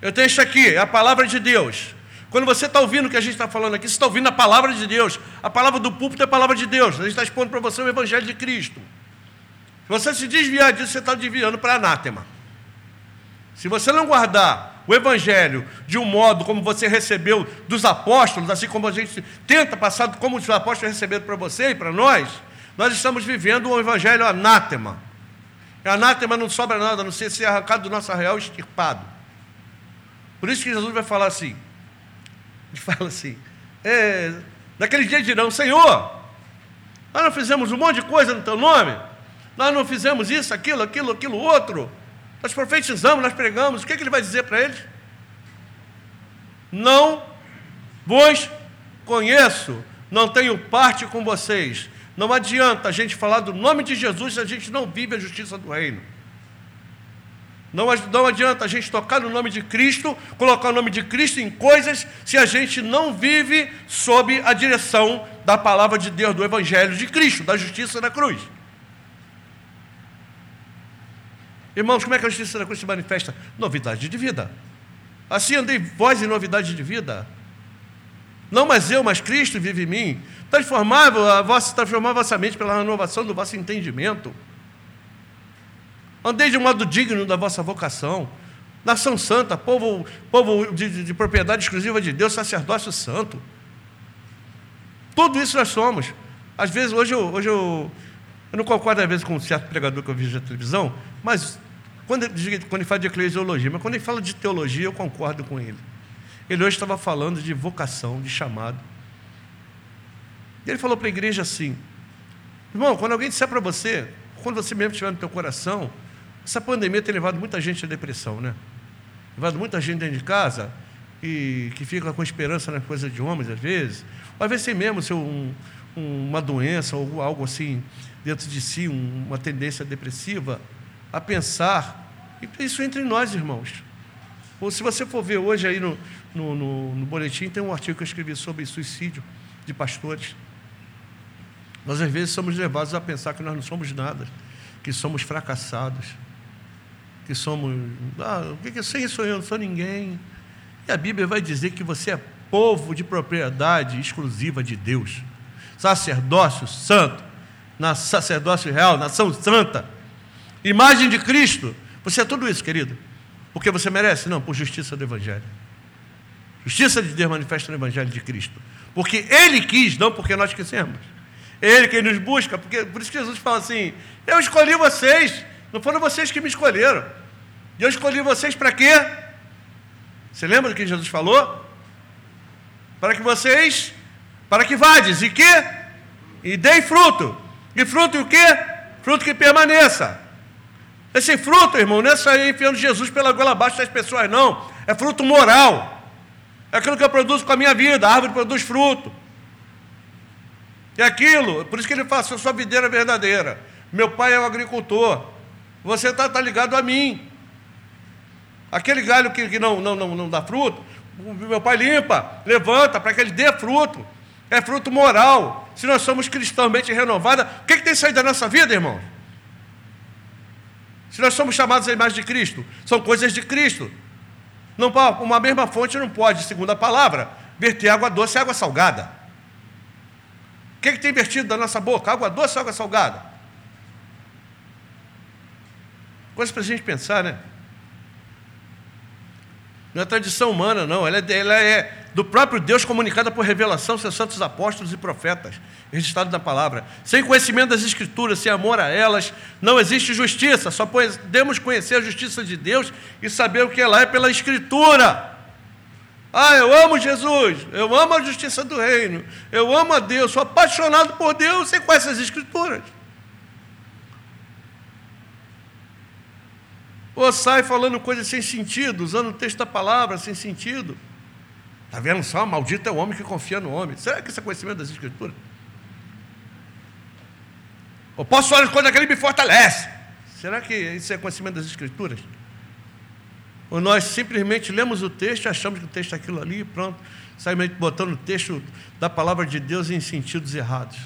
Eu tenho isso aqui, é a palavra de Deus. Quando você está ouvindo o que a gente está falando aqui, você está ouvindo a palavra de Deus. A palavra do púlpito é a palavra de Deus. A gente está expondo para você o Evangelho de Cristo. Se você se desviar disso, você está desviando para anátema. Se você não guardar o Evangelho de um modo como você recebeu dos apóstolos, assim como a gente tenta passar como os apóstolos receberam para você e para nós, nós estamos vivendo um Evangelho anátema. E anátema não sobra nada, a não ser ser arrancado do nosso arreal extirpado. Por isso que Jesus vai falar assim: ele [LAUGHS] fala assim: é, naquele dia dirão, Senhor, nós não fizemos um monte de coisa no teu nome, nós não fizemos isso, aquilo, aquilo, aquilo, outro, nós profetizamos, nós pregamos, o que, é que ele vai dizer para eles? Não vos conheço, não tenho parte com vocês. Não adianta a gente falar do nome de Jesus se a gente não vive a justiça do reino. Não, não adianta a gente tocar no nome de Cristo, colocar o nome de Cristo em coisas, se a gente não vive sob a direção da palavra de Deus, do Evangelho de Cristo, da justiça da cruz. Irmãos, como é que a justiça da cruz se manifesta? Novidade de vida. Assim andei vós em novidade de vida. Não mais eu, mas Cristo vive em mim. Transformar a vossa, transformar a vossa mente pela renovação do vosso entendimento. Andei de modo digno da vossa vocação. Nação santa, povo, povo de, de, de propriedade exclusiva de Deus, sacerdócio santo. Tudo isso nós somos. Às vezes, hoje eu, hoje eu, eu não concordo às vezes com um certo pregador que eu vejo na televisão, mas quando ele, quando ele fala de eclesiologia, mas quando ele fala de teologia, eu concordo com ele. Ele hoje estava falando de vocação, de chamado. E ele falou para a igreja assim: irmão, quando alguém disser para você, quando você mesmo estiver no teu coração, essa pandemia tem levado muita gente à depressão, né? Levado muita gente dentro de casa e que fica com esperança nas coisas de homens, às vezes. Ou às vezes tem mesmo seu, um, uma doença ou algo assim dentro de si, um, uma tendência depressiva, a pensar. E isso entre nós, irmãos. Ou se você for ver hoje aí no, no, no, no boletim, tem um artigo que eu escrevi sobre suicídio de pastores. Nós às vezes somos levados a pensar que nós não somos nada, que somos fracassados que somos. Ah, o que é sem isso eu não sou ninguém. E a Bíblia vai dizer que você é povo de propriedade exclusiva de Deus, sacerdócio santo, na sacerdócio real, nação santa, imagem de Cristo. Você é tudo isso, querido. Porque você merece? Não, por justiça do Evangelho. Justiça de Deus manifesta no Evangelho de Cristo. Porque Ele quis, não porque nós quisemos. Ele quem nos busca, porque, por isso que Jesus fala assim: Eu escolhi vocês, não foram vocês que me escolheram. E eu escolhi vocês para quê? Você lembra do que Jesus falou? Para que vocês, para que vades e que? E deem fruto. E fruto e o quê? Fruto que permaneça. Esse fruto, irmão, não é sair enfiando Jesus pela goela abaixo das pessoas, não. É fruto moral. É aquilo que eu produzo com a minha vida. A árvore produz fruto. É aquilo, por isso que ele fala, eu sou a videira verdadeira. Meu pai é o agricultor. Você está tá ligado a mim. Aquele galho que, que não, não, não, não dá fruto, meu pai limpa, levanta para que ele dê fruto. é fruto moral. Se nós somos cristãomente renovados, o que, que tem saído da nossa vida, irmãos? Se nós somos chamados à imagem de Cristo, são coisas de Cristo. Não, uma mesma fonte não pode, segundo a palavra, verter água doce e água salgada. O que, que tem vertido da nossa boca? Água doce ou água salgada? Coisa para a gente pensar, né? Não é tradição humana, não. Ela é, ela é do próprio Deus comunicada por revelação, seus santos apóstolos e profetas, registrado na palavra. Sem conhecimento das Escrituras, sem amor a elas, não existe justiça. Só podemos conhecer a justiça de Deus e saber o que ela é pela Escritura. Ah, eu amo Jesus, eu amo a justiça do reino, eu amo a Deus, sou apaixonado por Deus, sem conhecer as Escrituras. Ou sai falando coisas sem sentido, usando o texto da palavra sem sentido. Está vendo só? Maldito é o homem que confia no homem. Será que isso é conhecimento das Escrituras? Eu posso falar as coisas que ele me fortalece. Será que isso é conhecimento das Escrituras? Ou nós simplesmente lemos o texto achamos que o texto é aquilo ali e pronto, saímos botando o texto da palavra de Deus em sentidos errados.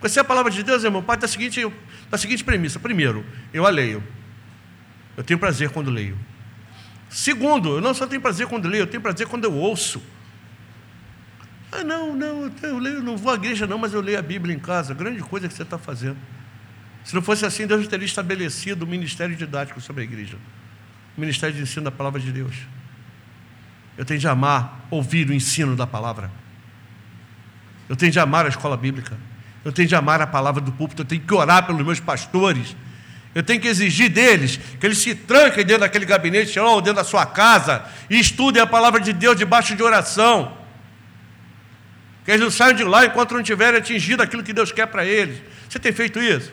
Conhecer a palavra de Deus, irmão, parte da seguinte, da seguinte premissa. Primeiro, eu a leio. Eu tenho prazer quando leio. Segundo, eu não só tenho prazer quando leio, eu tenho prazer quando eu ouço. Ah, não, não, eu leio, não vou à igreja não, mas eu leio a Bíblia em casa. Grande coisa que você está fazendo. Se não fosse assim, Deus teria estabelecido o ministério didático sobre a igreja. O ministério de ensino da palavra de Deus. Eu tenho de amar, ouvir o ensino da palavra. Eu tenho de amar a escola bíblica. Eu tenho de amar a palavra do púlpito. Eu tenho que orar pelos meus pastores. Eu tenho que exigir deles que eles se tranquem dentro daquele gabinete ou dentro da sua casa e estudem a palavra de Deus debaixo de oração. Que eles não saiam de lá enquanto não tiverem atingido aquilo que Deus quer para eles. Você tem feito isso?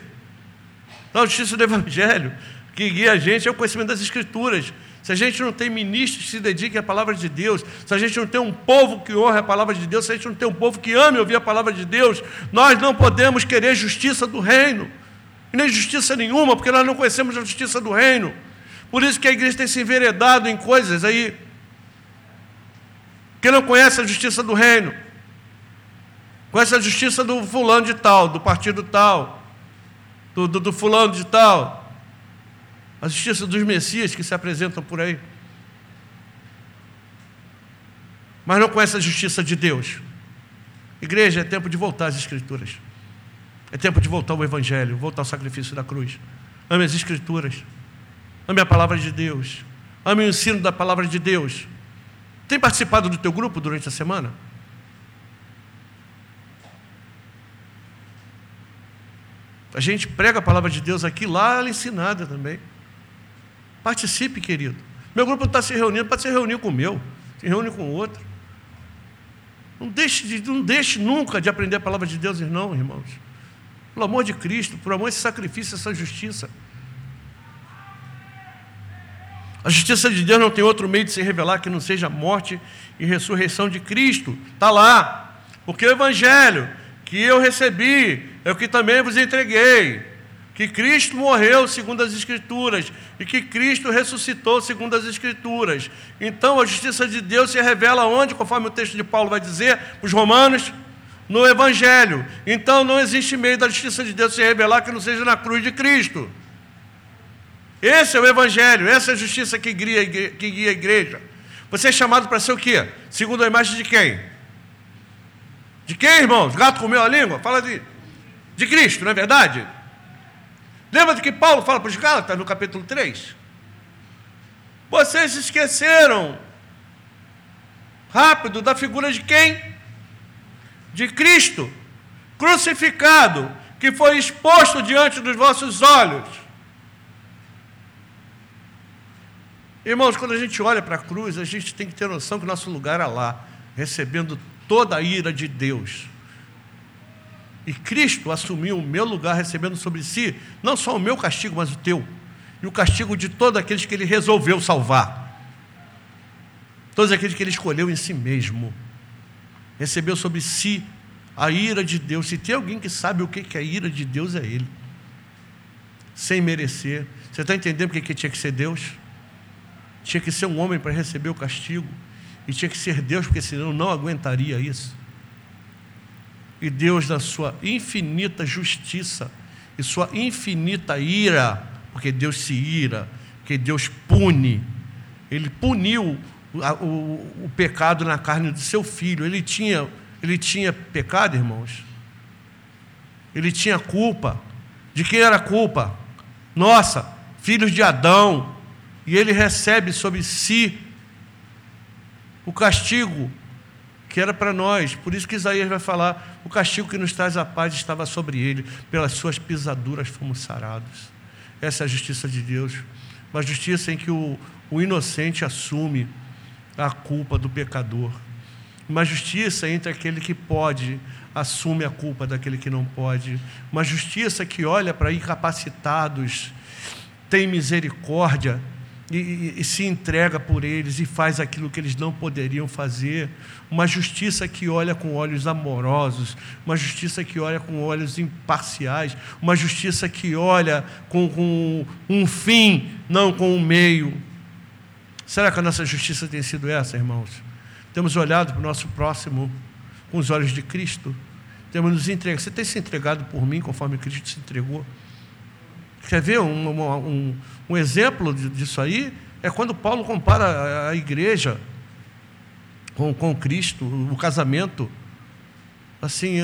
Então, a justiça do [LAUGHS] Evangelho, que guia a gente, é o conhecimento das Escrituras. Se a gente não tem ministros que se dediquem à palavra de Deus, se a gente não tem um povo que honre a palavra de Deus, se a gente não tem um povo que ame ouvir a palavra de Deus, nós não podemos querer justiça do reino e nem justiça nenhuma, porque nós não conhecemos a justiça do reino. Por isso que a igreja tem se enveredado em coisas aí que não conhece a justiça do reino. Conhece a justiça do fulano de tal, do partido tal, do, do, do fulano de tal. A justiça dos messias que se apresentam por aí. Mas não conhece a justiça de Deus. Igreja, é tempo de voltar às Escrituras. É tempo de voltar ao Evangelho, voltar ao sacrifício da cruz. Ame as Escrituras. Ame a palavra de Deus. Ame o ensino da palavra de Deus. Tem participado do teu grupo durante a semana? A gente prega a palavra de Deus aqui, lá ela é ensinada também. Participe, querido. Meu grupo está se reunindo, pode se reunir com o meu, se reúne com o outro. Não deixe, de, não deixe nunca de aprender a palavra de Deus, não, irmãos. Pelo amor de Cristo, por amor esse sacrifício, essa justiça. A justiça de Deus não tem outro meio de se revelar que não seja a morte e ressurreição de Cristo. Está lá. Porque o Evangelho que eu recebi é o que também vos entreguei. Que Cristo morreu segundo as Escrituras e que Cristo ressuscitou segundo as Escrituras. Então a justiça de Deus se revela onde, conforme o texto de Paulo vai dizer, os Romanos, no Evangelho. Então não existe meio da justiça de Deus se revelar que não seja na cruz de Cristo. Esse é o Evangelho, essa é a justiça que guia, que guia a igreja. Você é chamado para ser o quê? Segundo a imagem de quem? De quem, irmãos? Gato comeu a língua? Fala de, de Cristo, não é verdade? Lembra de que Paulo fala para os Gálatas no capítulo 3? Vocês esqueceram rápido da figura de quem? De Cristo crucificado, que foi exposto diante dos vossos olhos. Irmãos, quando a gente olha para a cruz, a gente tem que ter noção que nosso lugar é lá, recebendo toda a ira de Deus. E Cristo assumiu o meu lugar, recebendo sobre si não só o meu castigo, mas o teu, e o castigo de todos aqueles que ele resolveu salvar, todos aqueles que ele escolheu em si mesmo recebeu sobre si a ira de Deus. Se tem alguém que sabe o que é a ira de Deus, é Ele. Sem merecer. Você está entendendo porque que tinha que ser Deus? Tinha que ser um homem para receber o castigo. E tinha que ser Deus, porque senão não aguentaria isso. E Deus, na sua infinita justiça e sua infinita ira, porque Deus se ira, porque Deus pune, ele puniu o, o, pecado na carne do seu filho. Ele tinha, ele tinha pecado, irmãos. Ele tinha culpa. De quem era a culpa? Nossa, filhos de Adão. E ele recebe sobre si o castigo que era para nós. Por isso que Isaías vai falar: o castigo que nos traz a paz estava sobre ele, pelas suas pisaduras fomos sarados. Essa é a justiça de Deus. Uma justiça em que o, o inocente assume a culpa do pecador. Uma justiça entre aquele que pode, assume a culpa daquele que não pode. Uma justiça que olha para incapacitados, tem misericórdia e, e, e, se entrega por eles e faz aquilo que eles não poderiam fazer. Uma justiça que olha com olhos amorosos, uma justiça que olha com olhos imparciais, uma justiça que olha com, com um fim, não com um meio. Será que a nossa justiça tem sido essa, irmãos? Temos olhado para o nosso próximo com os olhos de Cristo? Temos nos entregado. Você tem se entregado por mim conforme Cristo se entregou? Quer ver um, um, um exemplo disso aí? É quando Paulo compara a igreja com, com Cristo, o casamento. Assim,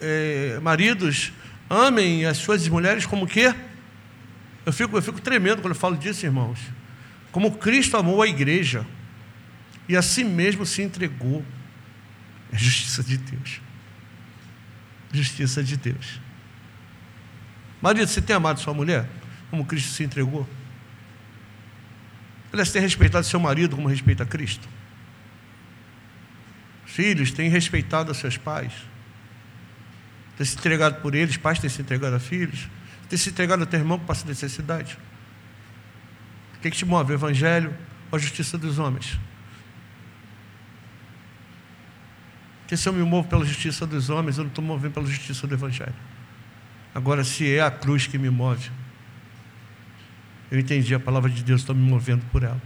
é, maridos, amem as suas mulheres como quê? Eu fico, eu fico tremendo quando eu falo disso, irmãos. Como Cristo amou a igreja e a si mesmo se entregou. É justiça de Deus. Justiça de Deus. Marido, você tem amado sua mulher como Cristo se entregou? Aliás, tem respeitado seu marido como respeita Cristo? Filhos têm respeitado seus pais? Tem se entregado por eles? Pais têm se entregado a filhos? Tem se entregado a teu irmão que passa necessidade? Que, que te move? O Evangelho ou a justiça dos homens? Porque se eu me movo pela justiça dos homens, eu não estou movendo pela justiça do Evangelho. Agora, se é a cruz que me move, eu entendi a palavra de Deus, estou me movendo por ela.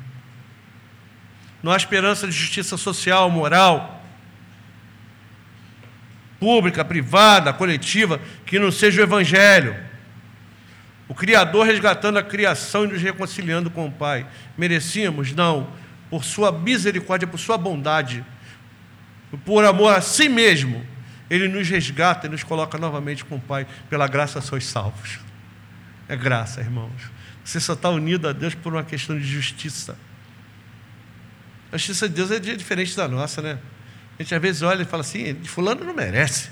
Não há esperança de justiça social, moral, pública, privada, coletiva, que não seja o Evangelho. O Criador resgatando a criação e nos reconciliando com o Pai. Merecíamos? Não. Por Sua misericórdia, por Sua bondade, por amor a si mesmo ele nos resgata e nos coloca novamente com o Pai. Pela graça sois salvos. É graça, irmãos. Você só está unido a Deus por uma questão de justiça. A justiça de Deus é diferente da nossa, né? A gente às vezes olha e fala assim: Fulano não merece.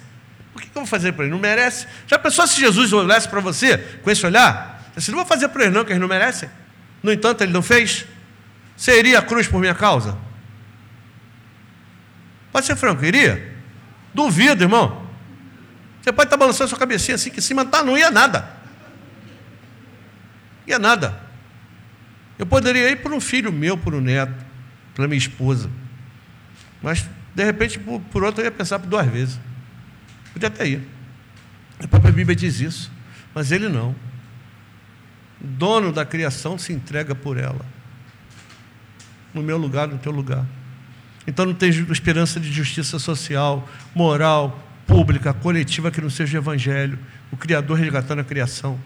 Por que eu vou fazer para ele? Não merece. Já pensou se Jesus olhasse para você com esse olhar? Você não vai fazer para ele, não, que ele não merece. No entanto, ele não fez. Você iria a cruz por minha causa? Pode ser franco, iria? Duvido, irmão. Você pode estar balançando sua cabecinha assim que em cima tá, não ia nada. Ia nada. Eu poderia ir por um filho meu, por um neto, pela minha esposa. Mas, de repente, por outro, eu ia pensar por duas vezes. Podia até ir. A própria Bíblia diz isso. Mas ele não. O dono da criação se entrega por ela. No meu lugar, no teu lugar. Então não tem esperança de justiça social, moral, pública, coletiva que não seja o evangelho, o Criador resgatando a criação.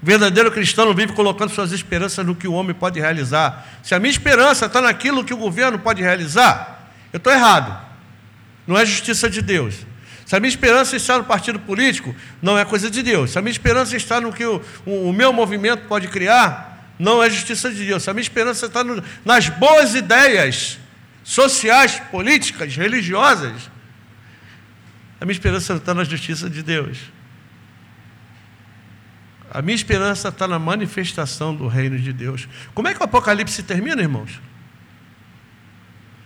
O verdadeiro cristão não vive colocando suas esperanças no que o homem pode realizar. Se a minha esperança está naquilo que o governo pode realizar, eu estou errado. Não é justiça de Deus. Se a minha esperança está no partido político, não é coisa de Deus. Se a minha esperança está no que o, o, o meu movimento pode criar, não é justiça de Deus. Se a minha esperança está no, nas boas ideias, sociais, políticas, religiosas. A minha esperança está na justiça de Deus. A minha esperança está na manifestação do reino de Deus. Como é que o Apocalipse termina, irmãos?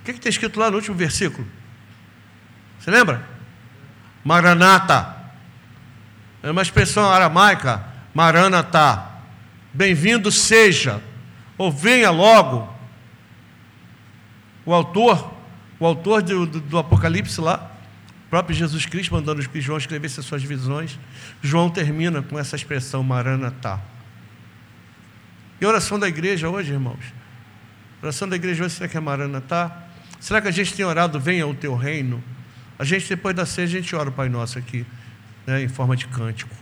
O que, é está escrito lá no último versículo? Você lembra? Maranata. É uma expressão aramaica. Maranata. Bem-vindo seja. Ou venha logo o autor, o autor do, do, do Apocalipse lá, o próprio Jesus Cristo mandando João escrevesse as suas visões, João termina com essa expressão Maranatá. E a oração da igreja hoje, irmãos? A oração da igreja hoje, será que é Maranatá? Será que a gente tem orado, venha o teu reino? A gente, depois da ceia, a gente ora o Pai Nosso aqui, né, em forma de cântico.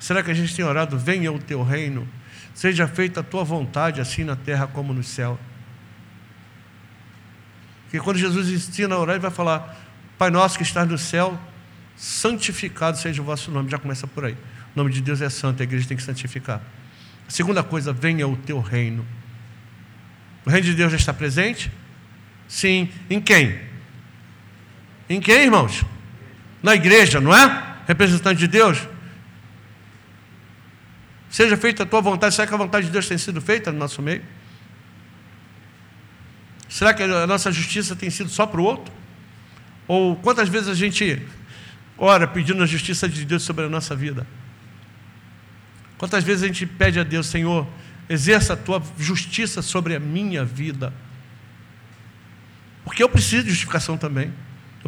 Será que a gente tem orado, venha o teu reino, seja feita a tua vontade, assim na terra como no céu? Porque quando Jesus ensina a orar, ele vai falar, Pai Nosso que estás no céu, santificado seja o vosso nome. Já começa por aí. O nome de Deus é santo, a igreja tem que santificar. A segunda coisa, venha o teu reino. O reino de Deus já está presente? Sim. Em quem? Em quem, irmãos? Na igreja, não é? Representante de Deus. Seja feita a tua vontade. Será que a vontade de Deus tem sido feita no nosso meio? Será que a nossa justiça tem sido só para o outro? Ou quantas vezes a gente ora pedindo a justiça de Deus sobre a nossa vida? Quantas vezes a gente pede a Deus, Senhor, exerça a tua justiça sobre a minha vida? Porque eu preciso de justificação também.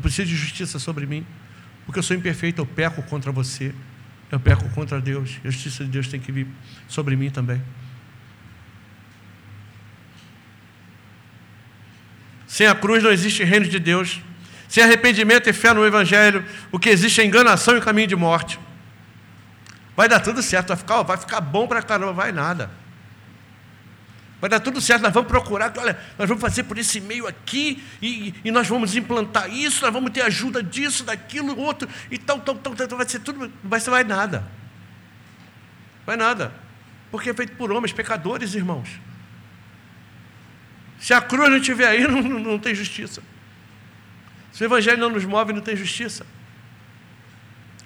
Eu preciso de justiça sobre mim. Porque eu sou imperfeito, eu peco contra você. Eu peco contra Deus. A justiça de Deus tem que vir sobre mim também. Sem a cruz não existe reino de Deus. Sem arrependimento e fé no Evangelho, o que existe é enganação e caminho de morte. Vai dar tudo certo, vai ficar, vai ficar bom para caramba, vai nada. Vai dar tudo certo, nós vamos procurar, olha, nós vamos fazer por esse meio aqui, e, e nós vamos implantar isso, nós vamos ter ajuda disso, daquilo, outro, e tal, tal, tal, tal vai ser tudo, vai ser vai nada. Vai nada. Porque é feito por homens, pecadores, irmãos. Se a cruz não estiver aí, [LAUGHS] não, não, não tem justiça. Se o Evangelho não nos move, não tem justiça.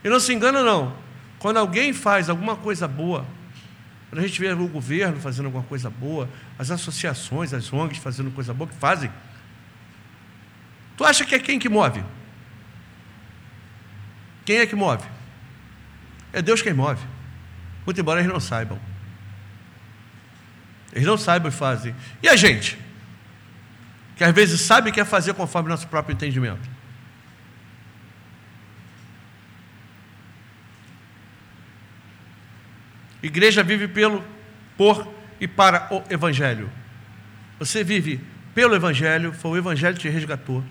E não se engana, não. Quando alguém faz alguma coisa boa, quando a gente vê o governo fazendo alguma coisa boa, as associações, as ONGs fazendo coisa boa, que fazem, tu acha que é quem que move? Quem é que move? É Deus quem move. Muito embora eles não saibam. Eles não saibam e fazem. E a gente? Que às vezes sabe e quer fazer conforme nosso próprio entendimento. Igreja vive pelo, por e para o Evangelho. Você vive pelo Evangelho, foi o Evangelho que te resgatou.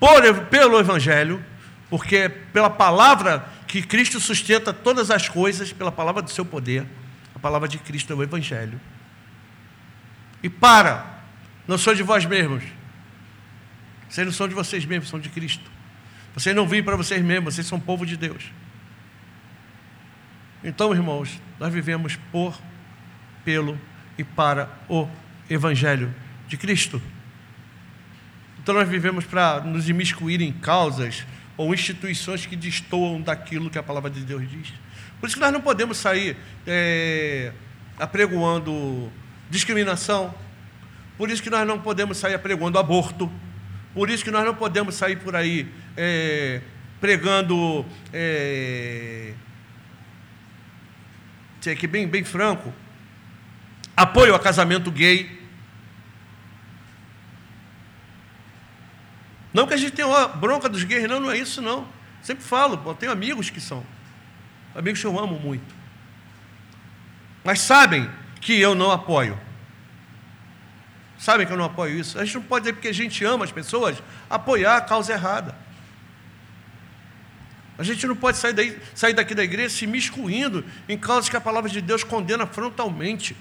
Por, pelo Evangelho, porque é pela palavra que Cristo sustenta todas as coisas, pela palavra do seu poder, a palavra de Cristo é o Evangelho. E para, não sou de vós mesmos. Vocês não são de vocês mesmos, são de Cristo. Vocês não vivem para vocês mesmos, vocês são povo de Deus. Então, irmãos, nós vivemos por, pelo e para o Evangelho de Cristo. Então, nós vivemos para nos imiscuir em causas ou instituições que destoam daquilo que a palavra de Deus diz. Por isso que nós não podemos sair é, apregoando discriminação, por isso que nós não podemos sair apregoando aborto, por isso que nós não podemos sair por aí é, pregando. É, ser aqui bem, bem franco, apoio a casamento gay. Não que a gente tenha uma bronca dos gays, não, não é isso não. Sempre falo, eu tenho amigos que são. Amigos que eu amo muito. Mas sabem que eu não apoio. Sabem que eu não apoio isso? A gente não pode dizer porque a gente ama as pessoas, apoiar a causa errada. A gente não pode sair, daí, sair daqui da igreja se miscuindo em causas que a palavra de Deus condena frontalmente.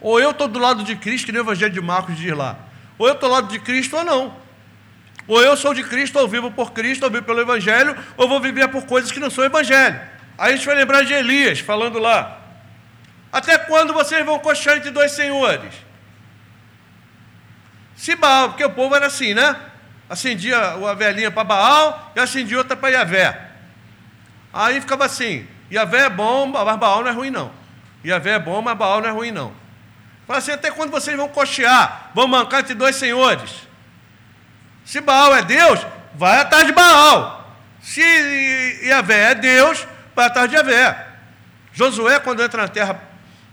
Ou eu estou do lado de Cristo, que nem o Evangelho de Marcos diz lá. Ou eu estou do lado de Cristo ou não. Ou eu sou de Cristo, ou vivo por Cristo, ou vivo pelo Evangelho, ou vou viver por coisas que não são Evangelho. Aí a gente vai lembrar de Elias, falando lá. Até quando vocês vão coxar entre dois senhores? Se Baal, porque o povo era assim, né? Acendia uma velhinha para Baal e acendia outra para Yavé. Aí ficava assim: Yavé é bom, mas Baal não é ruim, não. Yavé é bom, mas Baal não é ruim, não. Fala assim: até quando vocês vão cochear, vão mancar entre dois senhores? Se Baal é Deus, vai atrás de Baal. Se Yavé é Deus, vai atrás de Yavé. Josué, quando entra na terra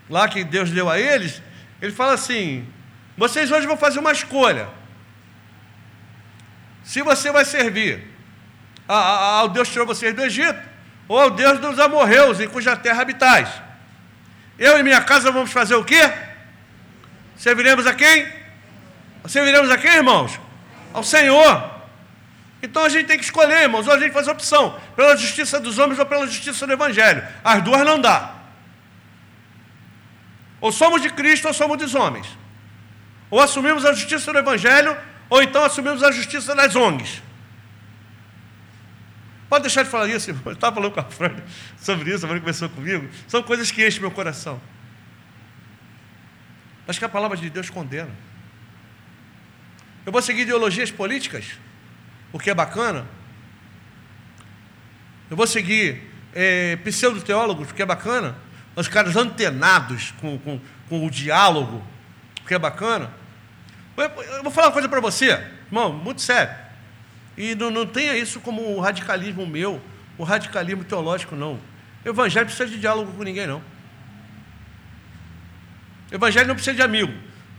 lá que Deus deu a eles, ele fala assim: vocês hoje vão fazer uma escolha. Se você vai servir ao Deus que tirou vocês do Egito, ou ao Deus dos amorreus, em cuja terra habitais. Eu e minha casa vamos fazer o quê? Serviremos a quem? Serviremos a quem, irmãos? Ao Senhor. Então a gente tem que escolher, irmãos, ou a gente faz opção pela justiça dos homens ou pela justiça do Evangelho. As duas não dá. Ou somos de Cristo ou somos dos homens. Ou assumimos a justiça do Evangelho, ou então assumimos a justiça das ONGs. Pode deixar de falar isso, irmão. Eu estava falando com a Fran sobre isso, a Fran conversou comigo. São coisas que enchem meu coração. Acho que a palavra de Deus condena. Eu vou seguir ideologias políticas, o que é bacana. Eu vou seguir é, pseudo-teólogos, o que é bacana. Os caras antenados com, com, com o diálogo, o que é bacana. Eu vou falar uma coisa para você, irmão, muito sério. E não, não tenha isso como um radicalismo meu, um radicalismo teológico, não. O evangelho não precisa de diálogo com ninguém, não. O evangelho não precisa de amigo.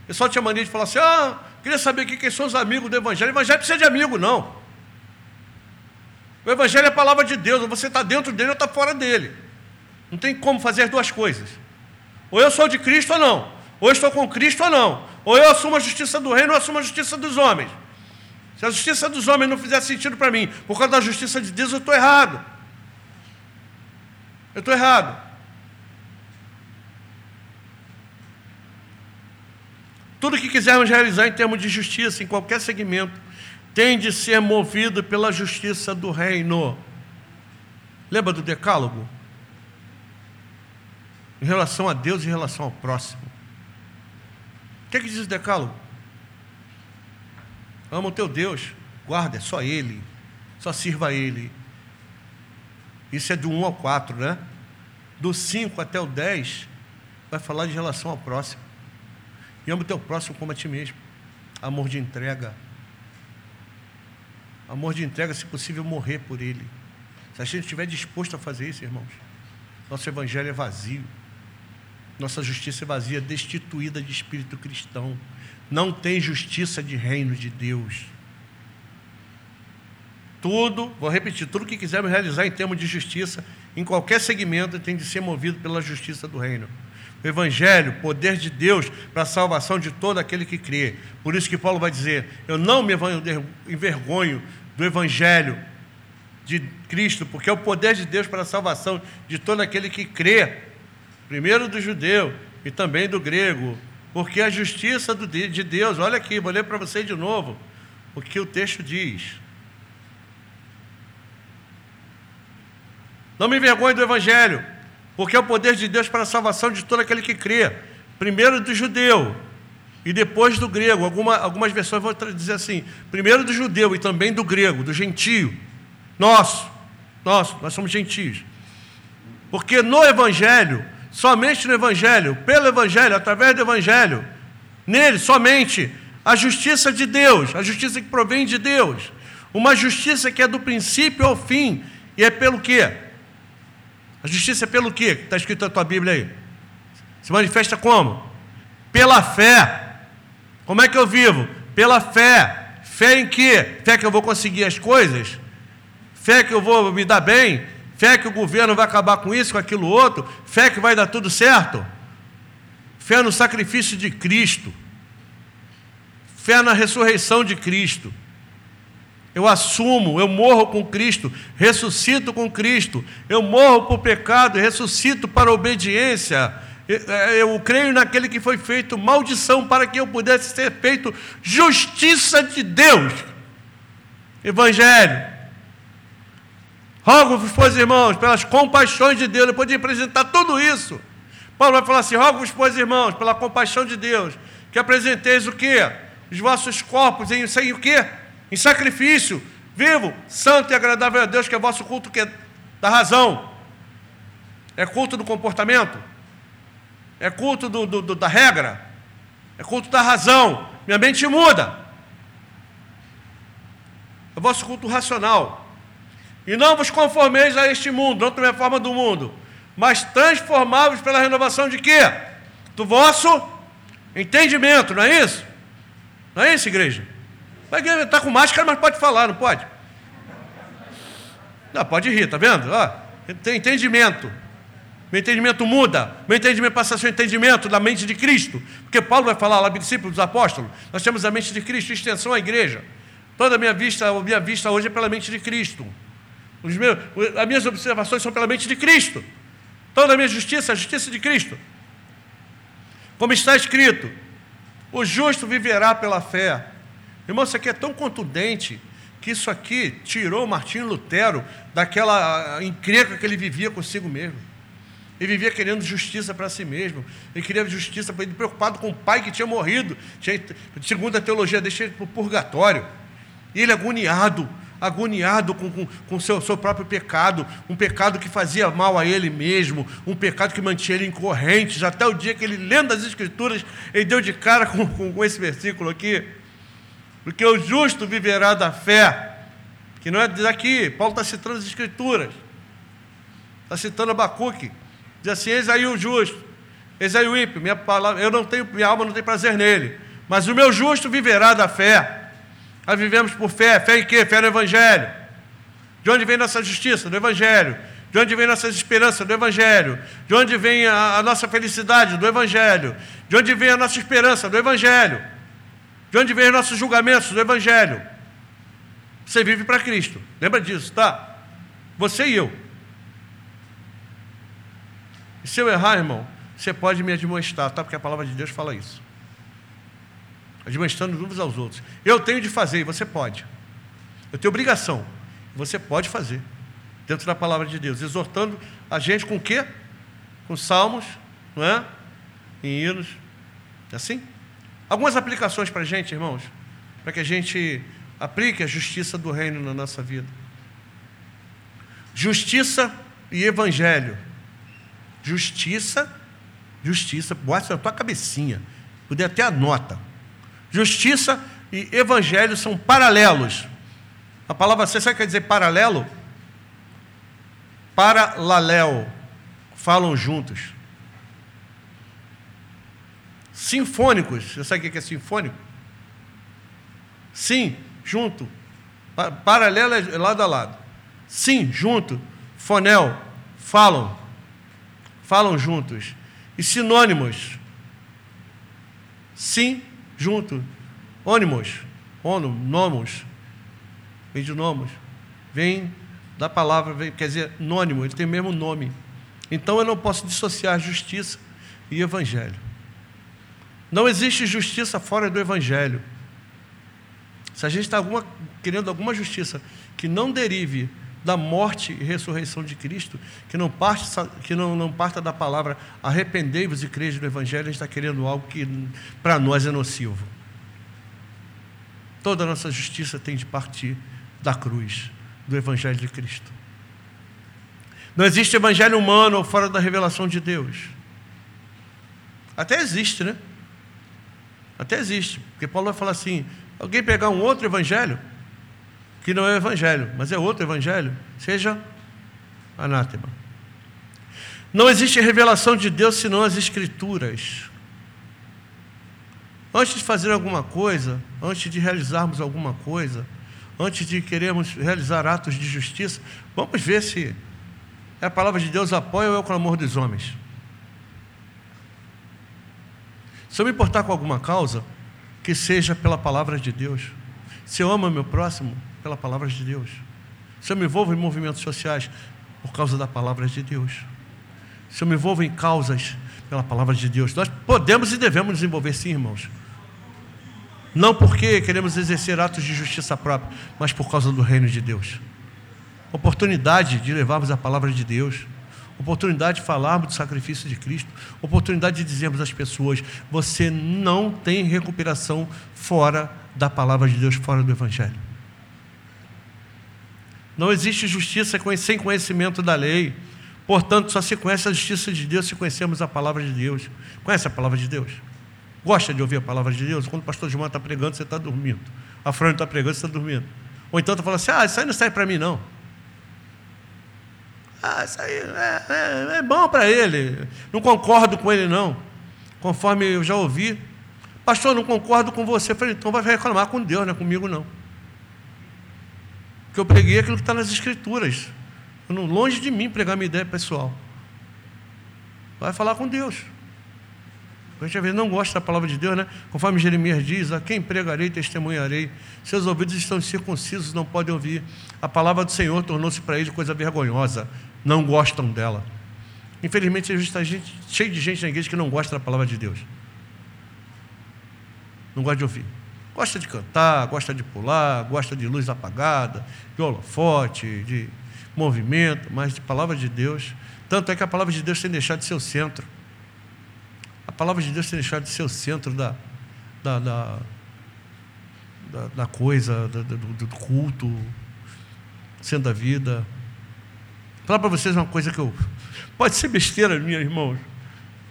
Eu só tinha mania de falar assim, ah, queria saber quem são os amigos do evangelho. O evangelho precisa de amigo, não. O evangelho é a palavra de Deus, ou você está dentro dele ou está fora dele. Não tem como fazer as duas coisas. Ou eu sou de Cristo ou não. Ou eu estou com Cristo ou não. Ou eu assumo a justiça do reino ou assumo a justiça dos homens. Se a justiça dos homens não fizer sentido para mim, por causa da justiça de Deus, eu estou errado. Eu estou errado. Tudo que quisermos realizar em termos de justiça, em qualquer segmento, tem de ser movido pela justiça do reino. Lembra do decálogo? Em relação a Deus e em relação ao próximo. O que, é que diz o decálogo? Ama o teu Deus, guarda, é só Ele, só sirva a Ele. Isso é do 1 ao 4, né? Do 5 até o 10, vai falar de relação ao próximo. E ama o teu próximo como a ti mesmo. Amor de entrega. Amor de entrega, se possível, morrer por ele. Se a gente estiver disposto a fazer isso, irmãos, nosso evangelho é vazio. Nossa justiça é vazia, destituída de espírito cristão não tem justiça de reino de Deus. Tudo, vou repetir, tudo que quisermos realizar em termos de justiça, em qualquer segmento, tem de ser movido pela justiça do reino. O Evangelho, poder de Deus para a salvação de todo aquele que crê. Por isso que Paulo vai dizer: Eu não me envergonho do Evangelho de Cristo, porque é o poder de Deus para a salvação de todo aquele que crê, primeiro do judeu e também do grego. Porque a justiça de Deus, olha aqui, vou ler para você de novo o que o texto diz. Não me envergonhe do Evangelho, porque é o poder de Deus para a salvação de todo aquele que crê. Primeiro do judeu e depois do grego. Alguma, algumas versões vão dizer assim: primeiro do judeu e também do grego, do gentio. Nosso, nosso, nós somos gentios. Porque no Evangelho somente no Evangelho, pelo Evangelho, através do Evangelho, nele somente a justiça de Deus, a justiça que provém de Deus, uma justiça que é do princípio ao fim, e é pelo quê? A justiça é pelo quê? Está escrito na tua Bíblia aí. Se manifesta como? Pela fé. Como é que eu vivo? Pela fé. Fé em quê? Fé que eu vou conseguir as coisas? Fé que eu vou me dar bem? Fé que o governo vai acabar com isso, com aquilo outro. Fé que vai dar tudo certo. Fé no sacrifício de Cristo. Fé na ressurreição de Cristo. Eu assumo, eu morro com Cristo, ressuscito com Cristo. Eu morro para o pecado, ressuscito para a obediência. Eu creio naquele que foi feito maldição para que eu pudesse ser feito justiça de Deus. Evangelho. Rogo-vos, pois, irmãos, pelas compaixões de Deus, depois de apresentar tudo isso, Paulo vai falar assim: rogo-vos, pois, irmãos, pela compaixão de Deus, que apresenteis o quê? Os vossos corpos em, o quê? Em sacrifício, vivo, santo e agradável a Deus, que é vosso culto que é da razão. É culto do comportamento? É culto do, do, do, da regra? É culto da razão. Minha mente muda. É vosso culto racional. E não vos conformeis a este mundo, não também a forma do mundo, mas transformáveis pela renovação de quê? Do vosso entendimento, não é isso? Não é isso, igreja? Está com máscara, mas pode falar, não pode? Não, pode rir, tá vendo? Ó, tem entendimento. Meu entendimento muda. Meu entendimento passa a ser o entendimento da mente de Cristo. Porque Paulo vai falar lá, discípulos apóstolos, nós temos a mente de Cristo, extensão à igreja. Toda a minha vista, a minha vista hoje é pela mente de Cristo. Meus, as minhas observações são pela mente de Cristo. Toda a minha justiça é a justiça de Cristo. Como está escrito, o justo viverá pela fé. Irmão, isso aqui é tão contundente que isso aqui tirou Martinho Lutero daquela encrenca que ele vivia consigo mesmo. Ele vivia querendo justiça para si mesmo. Ele queria justiça para ele, preocupado com o pai que tinha morrido. Tinha, segundo a teologia, deixa ele para o purgatório. E ele agoniado, agoniado com com, com seu, seu próprio pecado, um pecado que fazia mal a ele mesmo, um pecado que mantinha ele em correntes, até o dia que ele, lendo as Escrituras, ele deu de cara com, com, com esse versículo aqui. Porque o justo viverá da fé, que não é daqui, Paulo está citando as Escrituras, está citando Abacuque, diz assim: Eis aí o justo, eis aí o ímpio, minha, palavra, eu não tenho, minha alma não tem prazer nele, mas o meu justo viverá da fé. Nós vivemos por fé. Fé em quê? Fé no Evangelho. De onde vem nossa justiça? Do Evangelho. De onde vem nossas esperanças? Do Evangelho. De onde vem a, a nossa felicidade? Do Evangelho. De onde vem a nossa esperança? Do Evangelho. De onde vem os nossos julgamentos? Do Evangelho. Você vive para Cristo. Lembra disso, tá? Você e eu. E se eu errar, irmão, você pode me admoestar, tá? Porque a palavra de Deus fala isso administrando uns aos outros. Eu tenho de fazer e você pode. Eu tenho obrigação. Você pode fazer. Dentro da palavra de Deus. Exortando a gente com o quê? Com salmos, não é? Em hinos. É assim? Algumas aplicações para a gente, irmãos. Para que a gente aplique a justiça do reino na nossa vida. Justiça e evangelho. Justiça, justiça, bota na tua cabecinha. Poder até anota. Justiça e evangelho são paralelos. A palavra você sabe quer dizer paralelo? Paralel. Falam juntos. Sinfônicos. Você sabe o que é sinfônico? Sim, junto. Paralelo é lado a lado. Sim, junto. Fonel. Falam. Falam juntos. E sinônimos. Sim, junto. Ônimos, ono, nomos, vem de nomos, vem da palavra, vem, quer dizer, nônimo, ele tem o mesmo nome. Então eu não posso dissociar justiça e evangelho. Não existe justiça fora do evangelho. Se a gente está alguma, querendo alguma justiça que não derive da morte e ressurreição de Cristo, que não, parte, que não, não parta da palavra arrependei-vos e creio no Evangelho, a gente está querendo algo que para nós é nocivo. Toda a nossa justiça tem de partir da cruz, do Evangelho de Cristo. Não existe evangelho humano fora da revelação de Deus. Até existe, né? Até existe. Porque Paulo vai falar assim: alguém pegar um outro evangelho, que não é o evangelho, mas é outro evangelho, seja anátema. Não existe revelação de Deus senão as Escrituras. Antes de fazer alguma coisa, antes de realizarmos alguma coisa, antes de queremos realizar atos de justiça, vamos ver se a palavra de Deus apoia ou é o clamor dos homens. Se eu me importar com alguma causa, que seja pela palavra de Deus. Se eu amo meu próximo, pela palavra de Deus. Se eu me envolvo em movimentos sociais por causa da palavra de Deus. Se eu me envolvo em causas pela palavra de Deus. Nós podemos e devemos nos envolver sim, irmãos. Não porque queremos exercer atos de justiça própria, mas por causa do reino de Deus. Oportunidade de levarmos a palavra de Deus. Oportunidade de falarmos do sacrifício de Cristo. Oportunidade de dizermos às pessoas: você não tem recuperação fora da palavra de Deus, fora do Evangelho. Não existe justiça sem conhecimento da lei. Portanto, só se conhece a justiça de Deus se conhecemos a palavra de Deus. Conhece a palavra de Deus? Gosta de ouvir a palavra de Deus? Quando o pastor Gilmar está pregando, você está dormindo. A Fran está pregando, você está dormindo. Ou então está falando assim: ah, isso aí não serve para mim, não. Ah, isso aí é, é, é bom para ele. Não concordo com ele, não. Conforme eu já ouvi. Pastor, não concordo com você. Eu falei, então vai reclamar com Deus, não é comigo, não. Porque eu preguei aquilo que está nas Escrituras. Não, longe de mim pregar minha ideia pessoal. Vai falar com Deus. A gente às vezes não gosta da palavra de Deus, né? Conforme Jeremias diz, a quem pregarei, testemunharei. Seus ouvidos estão circuncisos, não podem ouvir. A palavra do Senhor tornou-se para eles coisa vergonhosa. Não gostam dela. Infelizmente, está cheio de gente na igreja que não gosta da palavra de Deus. Não gosta de ouvir. Gosta de cantar, gosta de pular, gosta de luz apagada, de holofote, de movimento, mas de palavra de Deus. Tanto é que a palavra de Deus tem deixado de ser o centro. A palavra de Deus tem deixado de ser o centro da, da, da, da, da coisa, do, do culto, sendo a vida. Vou falar para vocês uma coisa que eu. Pode ser besteira minha, irmãos,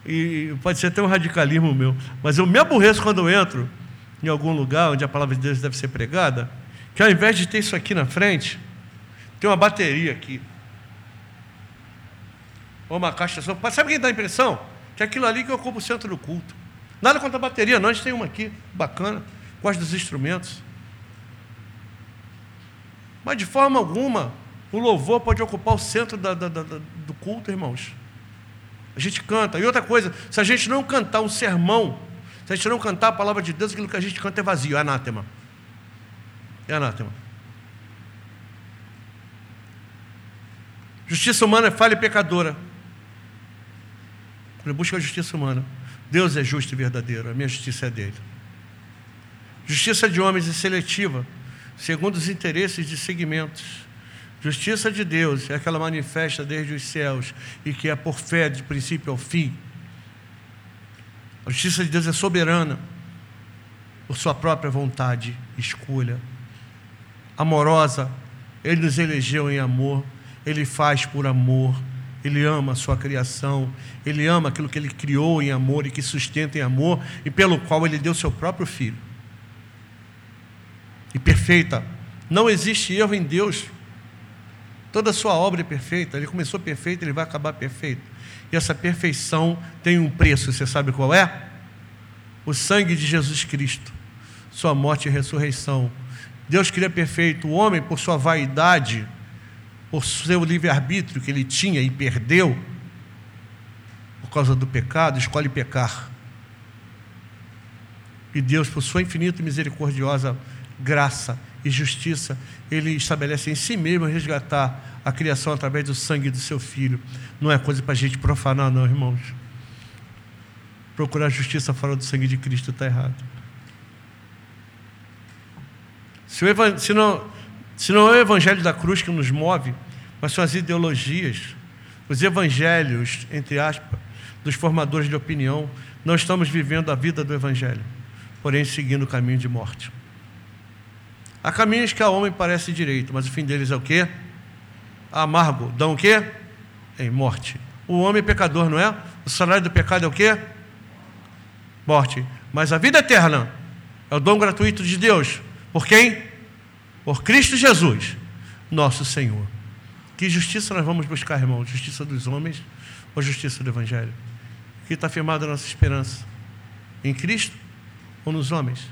e pode ser até um radicalismo meu, mas eu me aborreço quando eu entro em algum lugar onde a palavra de Deus deve ser pregada, que ao invés de ter isso aqui na frente, tem uma bateria aqui. Ou uma caixa som. Sabe quem dá a impressão? Que é aquilo ali que ocupa o centro do culto. Nada contra a bateria, não, a gente tem uma aqui, bacana, gosto dos instrumentos. Mas de forma alguma, o louvor pode ocupar o centro da, da, da, do culto, irmãos. A gente canta. E outra coisa, se a gente não cantar um sermão se a gente não cantar a palavra de Deus, aquilo que a gente canta é vazio, é anátema. É anátema. Justiça humana é falha e pecadora. Eu busco a justiça humana. Deus é justo e verdadeiro, a minha justiça é dele. Justiça de homens é seletiva, segundo os interesses de segmentos. Justiça de Deus é aquela manifesta desde os céus e que é por fé de princípio ao fim. A justiça de Deus é soberana, por sua própria vontade, escolha. Amorosa, Ele nos elegeu em amor, Ele faz por amor, Ele ama a sua criação, Ele ama aquilo que Ele criou em amor e que sustenta em amor e pelo qual Ele deu seu próprio Filho. E perfeita, não existe erro em Deus. Toda a sua obra é perfeita, Ele começou perfeito, Ele vai acabar perfeito. E essa perfeição tem um preço, você sabe qual é? O sangue de Jesus Cristo, sua morte e ressurreição. Deus queria perfeito, o homem, por sua vaidade, por seu livre-arbítrio que ele tinha e perdeu, por causa do pecado, escolhe pecar. E Deus, por sua infinita e misericordiosa graça e justiça, ele estabelece em si mesmo resgatar a criação através do sangue do seu filho. Não é coisa para a gente profanar, não, irmãos. Procurar justiça fora do sangue de Cristo está errado. Se, o, se, não, se não é o evangelho da cruz que nos move, mas são as ideologias, os evangelhos, entre aspas, dos formadores de opinião, não estamos vivendo a vida do evangelho, porém seguindo o caminho de morte. Há caminhos que a homem parece direito, mas o fim deles é o quê? Amargo. Dão o quê? Em morte. O homem é pecador, não é? O salário do pecado é o quê? Morte. Mas a vida eterna é o dom gratuito de Deus. Por quem? Por Cristo Jesus, nosso Senhor. Que justiça nós vamos buscar, irmão? Justiça dos homens ou justiça do Evangelho? Que está firmada a nossa esperança? Em Cristo ou nos homens?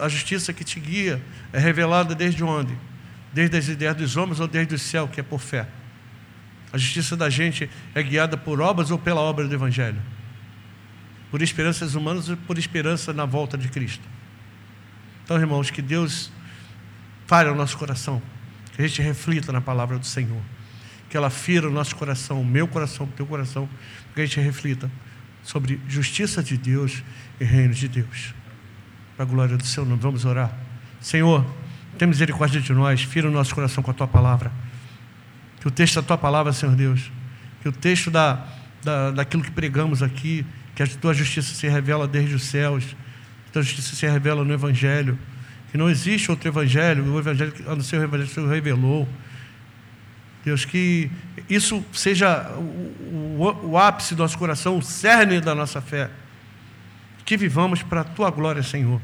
A justiça que te guia é revelada desde onde? Desde as ideias dos homens ou desde o céu, que é por fé. A justiça da gente é guiada por obras ou pela obra do Evangelho? Por esperanças humanas ou por esperança na volta de Cristo? Então, irmãos, que Deus fale ao nosso coração, que a gente reflita na palavra do Senhor, que ela fira o nosso coração, o meu coração, o teu coração, que a gente reflita sobre justiça de Deus e reino de Deus para a glória do seu nome. Vamos orar. Senhor, tem misericórdia de nós, fira o nosso coração com a tua palavra. Que o texto da tua palavra, Senhor Deus, que o texto da, da, daquilo que pregamos aqui, que a tua justiça se revela desde os céus, que a tua justiça se revela no Evangelho, que não existe outro Evangelho, o Evangelho, Evangelho que o Senhor revelou. Deus, que isso seja o, o, o ápice do nosso coração, o cerne da nossa fé que vivamos para a tua glória, Senhor,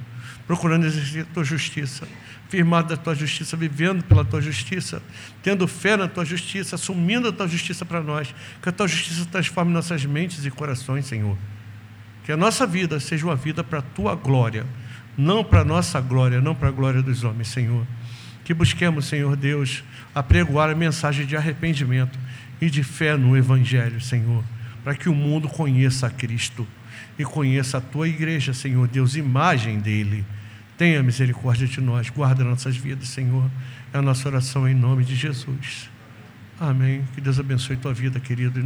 procurando exercer a tua justiça, firmado da tua justiça, vivendo pela tua justiça, tendo fé na tua justiça, assumindo a tua justiça para nós, que a tua justiça transforme nossas mentes e corações, Senhor. Que a nossa vida seja uma vida para a tua glória, não para a nossa glória, não para a glória dos homens, Senhor. Que busquemos, Senhor Deus, apregoar a mensagem de arrependimento e de fé no Evangelho, Senhor para que o mundo conheça a Cristo e conheça a tua igreja, Senhor Deus, imagem dele. Tenha misericórdia de nós, guarda nossas vidas, Senhor. É a nossa oração em nome de Jesus. Amém. Que Deus abençoe tua vida, querido.